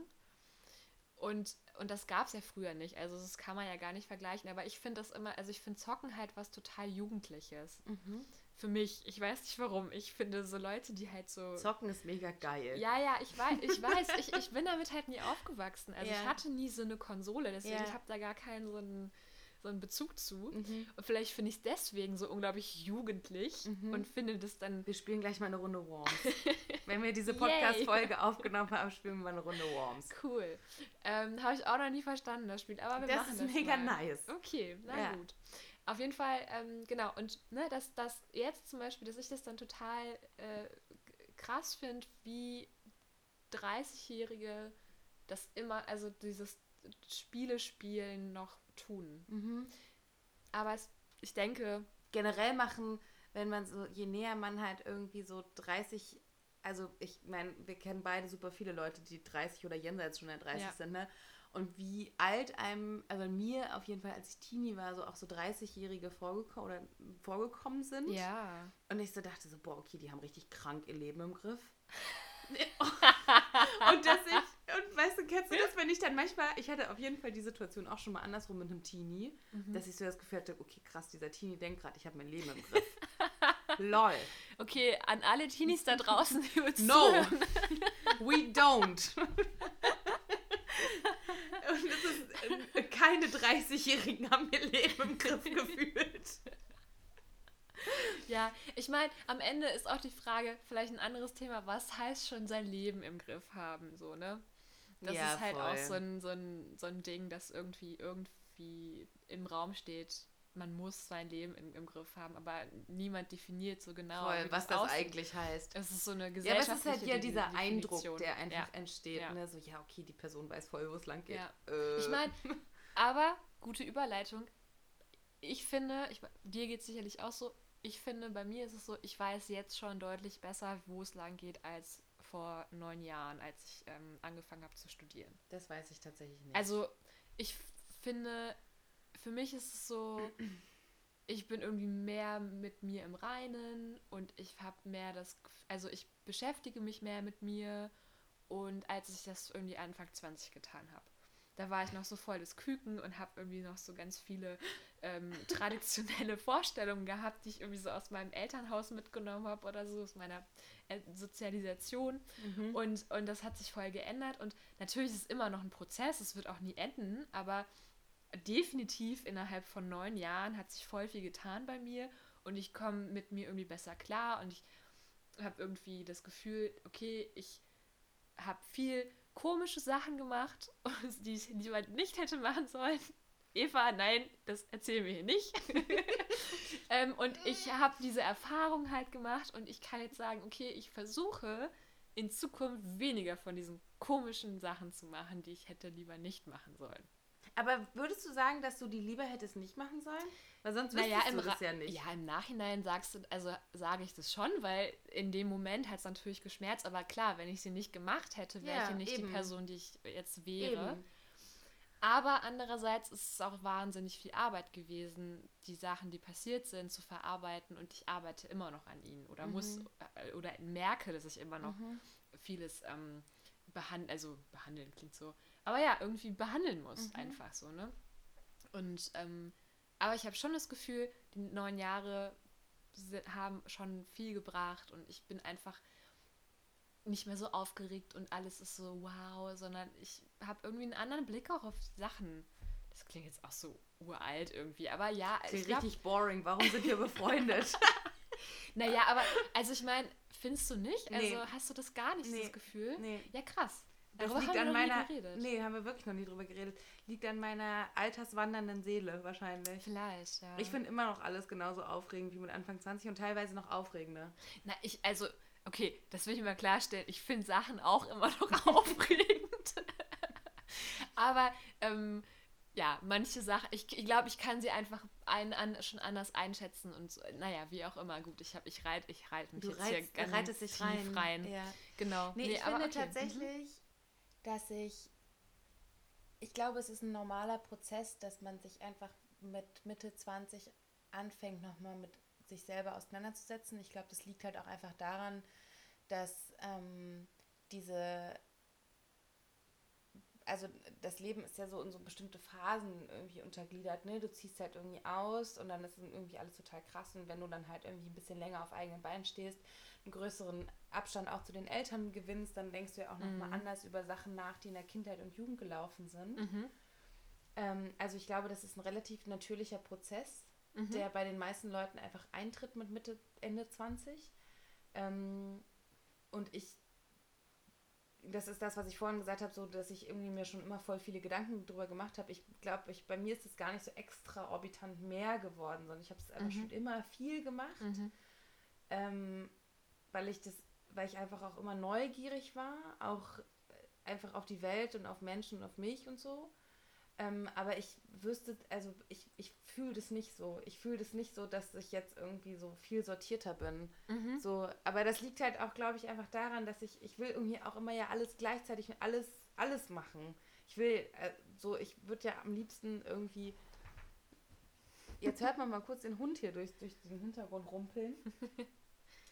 Und, und das gab es ja früher nicht. Also das kann man ja gar nicht vergleichen. Aber ich finde das immer, also ich finde Zocken halt was total Jugendliches. Mhm für mich. Ich weiß nicht warum. Ich finde so Leute, die halt so. Zocken ist mega geil. Ja, ja, ich weiß, ich weiß, ich, ich bin damit halt nie aufgewachsen. Also ja. ich hatte nie so eine Konsole, deswegen ja. ich habe da gar keinen so einen, so einen Bezug zu. Mhm. Und vielleicht finde ich es deswegen so unglaublich jugendlich mhm. und finde das dann. Wir spielen gleich mal eine Runde Worms. [LAUGHS] Wenn wir diese Podcast-Folge aufgenommen haben, spielen wir mal eine Runde Worms. Cool. Ähm, habe ich auch noch nie verstanden, das Spiel. Aber wir das machen das. Das ist mega mal. nice. Okay, na ja. gut. Auf jeden Fall, ähm, genau. Und ne, dass das jetzt zum Beispiel, dass ich das dann total äh, krass finde, wie 30-Jährige das immer, also dieses Spiele spielen noch tun. Mhm. Aber es, ich denke. Generell machen, wenn man so, je näher man halt irgendwie so 30, also ich meine, wir kennen beide super viele Leute, die 30 oder jenseits schon der 30 ja. sind, ne? und wie alt einem, also mir auf jeden Fall, als ich Teenie war, so auch so 30-Jährige vorgekommen, oder vorgekommen sind. Ja. Und ich so dachte so, boah, okay, die haben richtig krank ihr Leben im Griff. [LAUGHS] und dass ich, und weißt du, kennst du das, wenn ich dann manchmal, ich hatte auf jeden Fall die Situation auch schon mal andersrum mit einem Teenie, mhm. dass ich so das Gefühl hatte, okay, krass, dieser Teenie denkt gerade, ich habe mein Leben im Griff. [LAUGHS] Lol. Okay, an alle Teenies da draußen, die uns No, zuhören. we don't. Und es ist, äh, keine 30-Jährigen haben ihr Leben im Griff gefühlt. Ja, ich meine, am Ende ist auch die Frage, vielleicht ein anderes Thema, was heißt schon sein Leben im Griff haben, so, ne? Das ja, ist halt voll. auch so ein, so, ein, so ein Ding, das irgendwie, irgendwie im Raum steht man muss sein Leben im, im Griff haben, aber niemand definiert so genau, Voll, was das, das eigentlich heißt. Es ist so eine gesellschaftliche Ja, aber es ist halt ja dieser Eindruck, der einfach ja. entsteht. Ja. Ne? So, ja, okay, die Person weiß voll, wo es lang geht. Ja. Äh. Ich meine, [LAUGHS] aber gute Überleitung. Ich finde, ich, dir geht es sicherlich auch so, ich finde, bei mir ist es so, ich weiß jetzt schon deutlich besser, wo es lang geht, als vor neun Jahren, als ich ähm, angefangen habe zu studieren. Das weiß ich tatsächlich nicht. Also, ich finde, für mich ist es so, ich bin irgendwie mehr mit mir im Reinen und ich habe mehr das, also ich beschäftige mich mehr mit mir und als ich das irgendwie Anfang 20 getan habe. Da war ich noch so voll das Küken und habe irgendwie noch so ganz viele ähm, traditionelle [LAUGHS] Vorstellungen gehabt, die ich irgendwie so aus meinem Elternhaus mitgenommen habe oder so, aus meiner äh, Sozialisation. Mhm. Und, und das hat sich voll geändert. Und natürlich ist es immer noch ein Prozess, es wird auch nie enden, aber definitiv innerhalb von neun Jahren hat sich voll viel getan bei mir und ich komme mit mir irgendwie besser klar und ich habe irgendwie das Gefühl, okay, ich habe viel komische Sachen gemacht, [LAUGHS] die ich lieber nicht hätte machen sollen. Eva, nein, das erzählen wir hier nicht. [LAUGHS] ähm, und ich habe diese Erfahrung halt gemacht und ich kann jetzt sagen, okay, ich versuche in Zukunft weniger von diesen komischen Sachen zu machen, die ich hätte lieber nicht machen sollen. Aber würdest du sagen, dass du die lieber hättest nicht machen sollen? Weil sonst naja, wüsstest du das ja nicht. Ja, im Nachhinein sagst du, also sage ich das schon, weil in dem Moment hat es natürlich geschmerzt. Aber klar, wenn ich sie nicht gemacht hätte, wäre ja, ich nicht eben. die Person, die ich jetzt wäre. Eben. Aber andererseits ist es auch wahnsinnig viel Arbeit gewesen, die Sachen, die passiert sind, zu verarbeiten. Und ich arbeite immer noch an ihnen oder mhm. muss äh, oder merke, dass ich immer noch mhm. vieles ähm, behandeln, also behandeln klingt so aber ja, irgendwie behandeln muss, mhm. einfach so, ne? Und, ähm, aber ich habe schon das Gefühl, die neun Jahre haben schon viel gebracht und ich bin einfach nicht mehr so aufgeregt und alles ist so wow, sondern ich habe irgendwie einen anderen Blick auch auf Sachen. Das klingt jetzt auch so uralt irgendwie, aber ja. Klingt glaub, richtig boring. Warum sind wir [LAUGHS] befreundet? [LAUGHS] naja, aber also ich meine, findest du nicht? Also nee. hast du das gar nicht, nee. das Gefühl? Nee. Ja, krass. Das liegt an meiner. Nee, haben wir wirklich noch nie drüber geredet. Liegt an meiner alterswandernden Seele wahrscheinlich. Vielleicht, ja. Ich finde immer noch alles genauso aufregend wie mit Anfang 20 und teilweise noch aufregender. Na, ich, also, okay, das will ich mal klarstellen. Ich finde Sachen auch immer noch [LAUGHS] aufregend. Aber ähm, ja, manche Sachen, ich, ich glaube, ich kann sie einfach ein, an, schon anders einschätzen und so, naja, wie auch immer. Gut, ich, ich reite ich reit mich Du jetzt reizt, hier ganz reitest tief rein. rein. Ja. Genau. Nee, ich aber finde okay. Mhm. tatsächlich, dass ich, ich glaube, es ist ein normaler Prozess, dass man sich einfach mit Mitte 20 anfängt, nochmal mit sich selber auseinanderzusetzen. Ich glaube, das liegt halt auch einfach daran, dass ähm, diese, also das Leben ist ja so in so bestimmte Phasen irgendwie untergliedert, ne? Du ziehst halt irgendwie aus und dann ist irgendwie alles total krass und wenn du dann halt irgendwie ein bisschen länger auf eigenen Beinen stehst, einen größeren Abstand auch zu den Eltern gewinnst, dann denkst du ja auch nochmal Mhm. anders über Sachen nach, die in der Kindheit und Jugend gelaufen sind. Mhm. Ähm, also ich glaube, das ist ein relativ natürlicher Prozess, Mhm. der bei den meisten Leuten einfach eintritt mit Mitte, Ende 20. Ähm, und ich, das ist das, was ich vorhin gesagt habe, so dass ich irgendwie mir schon immer voll viele Gedanken darüber gemacht habe. Ich glaube, ich, bei mir ist es gar nicht so extraorbitant mehr geworden, sondern ich habe es einfach Mhm. schon immer viel gemacht Mhm. ähm, weil ich das, weil ich einfach auch immer neugierig war, auch äh, einfach auf die Welt und auf Menschen und auf mich und so. Ähm, aber ich wüsste, also ich, ich fühle das nicht so. Ich fühle das nicht so, dass ich jetzt irgendwie so viel sortierter bin. Mhm. So, aber das liegt halt auch, glaube ich, einfach daran, dass ich, ich will irgendwie auch immer ja alles gleichzeitig und alles, alles machen. Ich will, äh, so, ich würde ja am liebsten irgendwie. Jetzt hört man mal kurz den Hund hier durch, durch den Hintergrund rumpeln. [LAUGHS]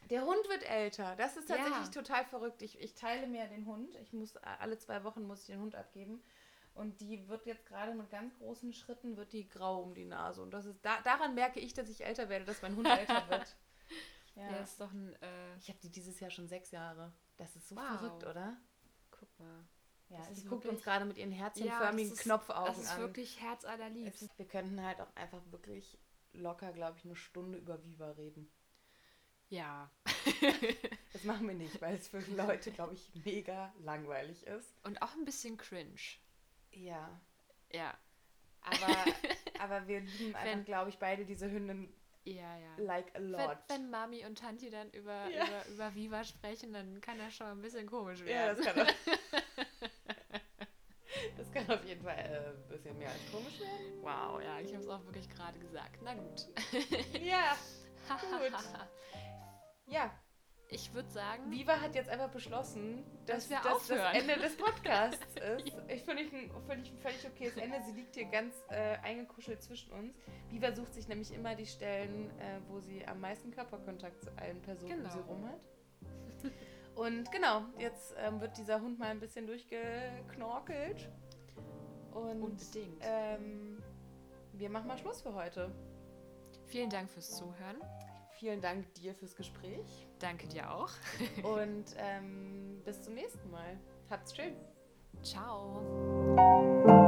Der Hund wird älter. Das ist tatsächlich Ja. total verrückt. Ich, ich teile mir den Hund. Ich muss äh, alle zwei Wochen muss ich den Hund abgeben. Und die wird jetzt gerade mit ganz großen Schritten wird die grau um die Nase. Und das ist da, daran merke ich, dass ich älter werde, dass mein Hund älter [LAUGHS] wird. Ja. Ja, ist doch ein, äh, Ich habe die dieses Jahr schon sechs Jahre. Das ist so Wow. verrückt, oder? guck mal. Ja, Das sie guckt wirklich- uns gerade mit ihren Ja, herzchenförmigen ist- Knopfaugen Das ist an. wirklich herzallerliebst. Wir könnten halt auch einfach wirklich locker, glaube ich, eine Stunde über Viva reden. Ja. [LAUGHS] Das machen wir nicht, weil es für Leute, glaube ich, mega langweilig ist. Und auch ein bisschen cringe. Ja, Ja. aber, [LAUGHS] aber wir lieben einfach, Wenn- glaube ich, beide diese Hündin Ja, ja. like a Wenn, lot. wenn Mami und Tanti dann über, Ja. über, über Viva sprechen, dann kann das schon ein bisschen komisch ja, werden. das kann, [LAUGHS] das kann auf jeden Fall äh, ein bisschen mehr als komisch werden. wow, ja, ich habe es auch wirklich gerade gesagt. Na gut. Ja, Gut. Ja, Ich würde sagen, Viva hat jetzt einfach beschlossen, dass, Dass wir das aufhören. Ende des Podcasts [LAUGHS] ist. Ich finde ich ein völlig, völlig okayes Ende. Sie liegt hier ganz äh, eingekuschelt zwischen uns. Viva sucht sich nämlich immer die Stellen, äh, wo sie am meisten Körperkontakt zu allen Personen um Genau. sie rum hat. Und genau, jetzt ähm, wird dieser Hund mal ein bisschen durchgeknorkelt. Und Unbedingt. Ähm, wir machen mal Schluss für heute. vielen Dank fürs Zuhören. Vielen Dank dir fürs Gespräch. Danke dir auch. [LAUGHS] Und ähm, bis zum nächsten Mal. Habt's schön. Ciao.